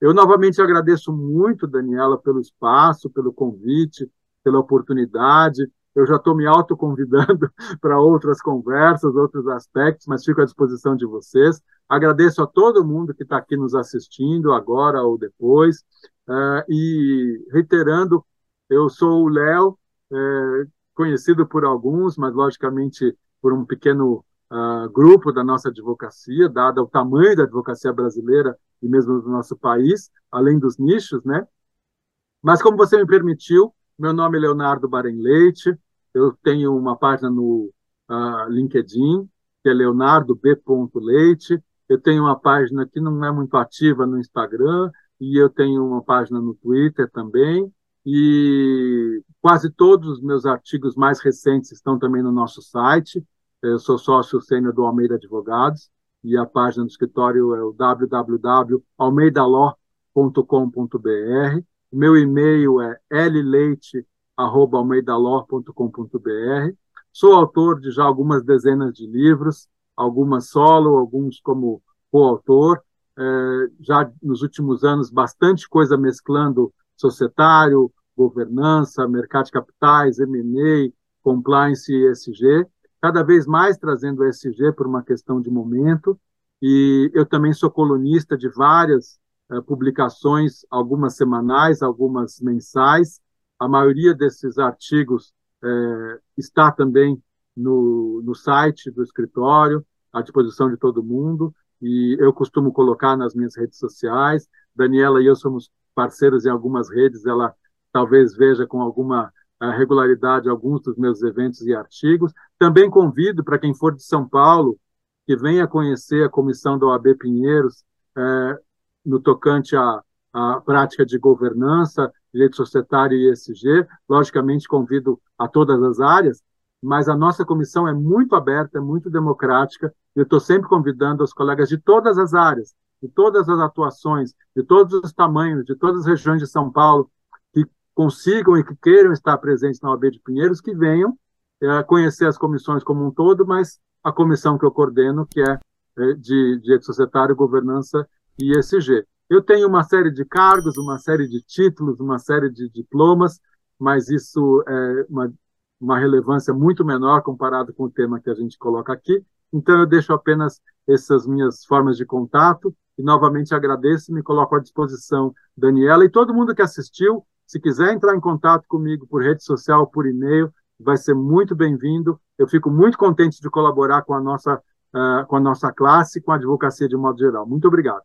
Eu novamente agradeço muito, Daniela, pelo espaço, pelo convite pela oportunidade. Eu já estou me autoconvidando para outras conversas, outros aspectos, mas fico à disposição de vocês. Agradeço a todo mundo que está aqui nos assistindo, agora ou depois. Uh, e reiterando, eu sou o Léo, é, conhecido por alguns, mas logicamente por um pequeno uh, grupo da nossa advocacia, dado o tamanho da advocacia brasileira e mesmo do nosso país, além dos nichos, né? Mas como você me permitiu, meu nome é Leonardo Baren Leite, eu tenho uma página no uh, LinkedIn, que é Leonardo B. Leite, eu tenho uma página que não é muito ativa no Instagram, e eu tenho uma página no Twitter também, e quase todos os meus artigos mais recentes estão também no nosso site. Eu sou sócio sênior do Almeida Advogados, e a página do escritório é o www.almeidaló.com.br. Meu e-mail é lleite.almeidaló.com.br. Sou autor de já algumas dezenas de livros, algumas solo, alguns como coautor. É, já nos últimos anos, bastante coisa mesclando societário, governança, mercado de capitais, M&A, compliance e ESG, cada vez mais trazendo o ESG por uma questão de momento. E eu também sou colunista de várias uh, publicações, algumas semanais, algumas mensais. A maioria desses artigos uh, está também no, no site do escritório, à disposição de todo mundo. E eu costumo colocar nas minhas redes sociais. Daniela e eu somos parceiros em algumas redes, ela talvez veja com alguma uh, regularidade alguns dos meus eventos e artigos. Também convido para quem for de São Paulo que venha conhecer a comissão da OAB Pinheiros uh, no tocante à, à prática de governança, direito societário e ESG. Logicamente, convido a todas as áreas, mas a nossa comissão é muito aberta, é muito democrática, e eu estou sempre convidando os colegas de todas as áreas, de todas as atuações, de todos os tamanhos, de todas as regiões de São Paulo, que consigam e que queiram estar presentes na OAB de Pinheiros, que venham é, conhecer as comissões como um todo, mas a comissão que eu coordeno, que é, é de direito societário, governança e ESG. Eu tenho uma série de cargos, uma série de títulos, uma série de diplomas, mas isso é uma, uma relevância muito menor comparado com o tema que a gente coloca aqui. Então, eu deixo apenas essas minhas formas de contato e novamente agradeço me coloco à disposição, Daniela, e todo mundo que assistiu. Se quiser entrar em contato comigo por rede social, por e-mail, vai ser muito bem-vindo. Eu fico muito contente de colaborar com a nossa, uh, com a nossa classe, com a advocacia de modo geral. Muito obrigado.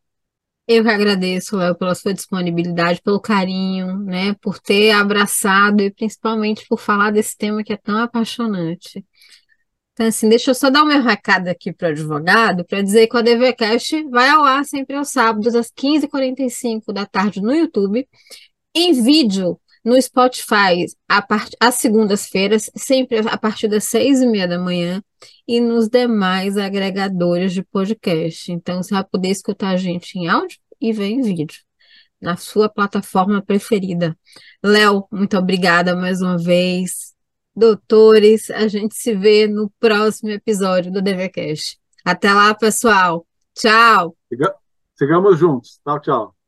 Eu que agradeço, Léo, pela sua disponibilidade, pelo carinho, né, por ter abraçado e principalmente por falar desse tema que é tão apaixonante. Então, assim, deixa eu só dar o meu recado aqui para o advogado, para dizer que o ADVCast vai ao ar sempre aos sábados, às 15h45 da tarde no YouTube, em vídeo no Spotify, part... às segundas-feiras, sempre a partir das seis e meia da manhã, e nos demais agregadores de podcast. Então, você vai poder escutar a gente em áudio e ver em vídeo, na sua plataforma preferida. Léo, muito obrigada mais uma vez doutores. A gente se vê no próximo episódio do DVCast. Até lá, pessoal. Tchau. Sigamos juntos. Tchau, tchau.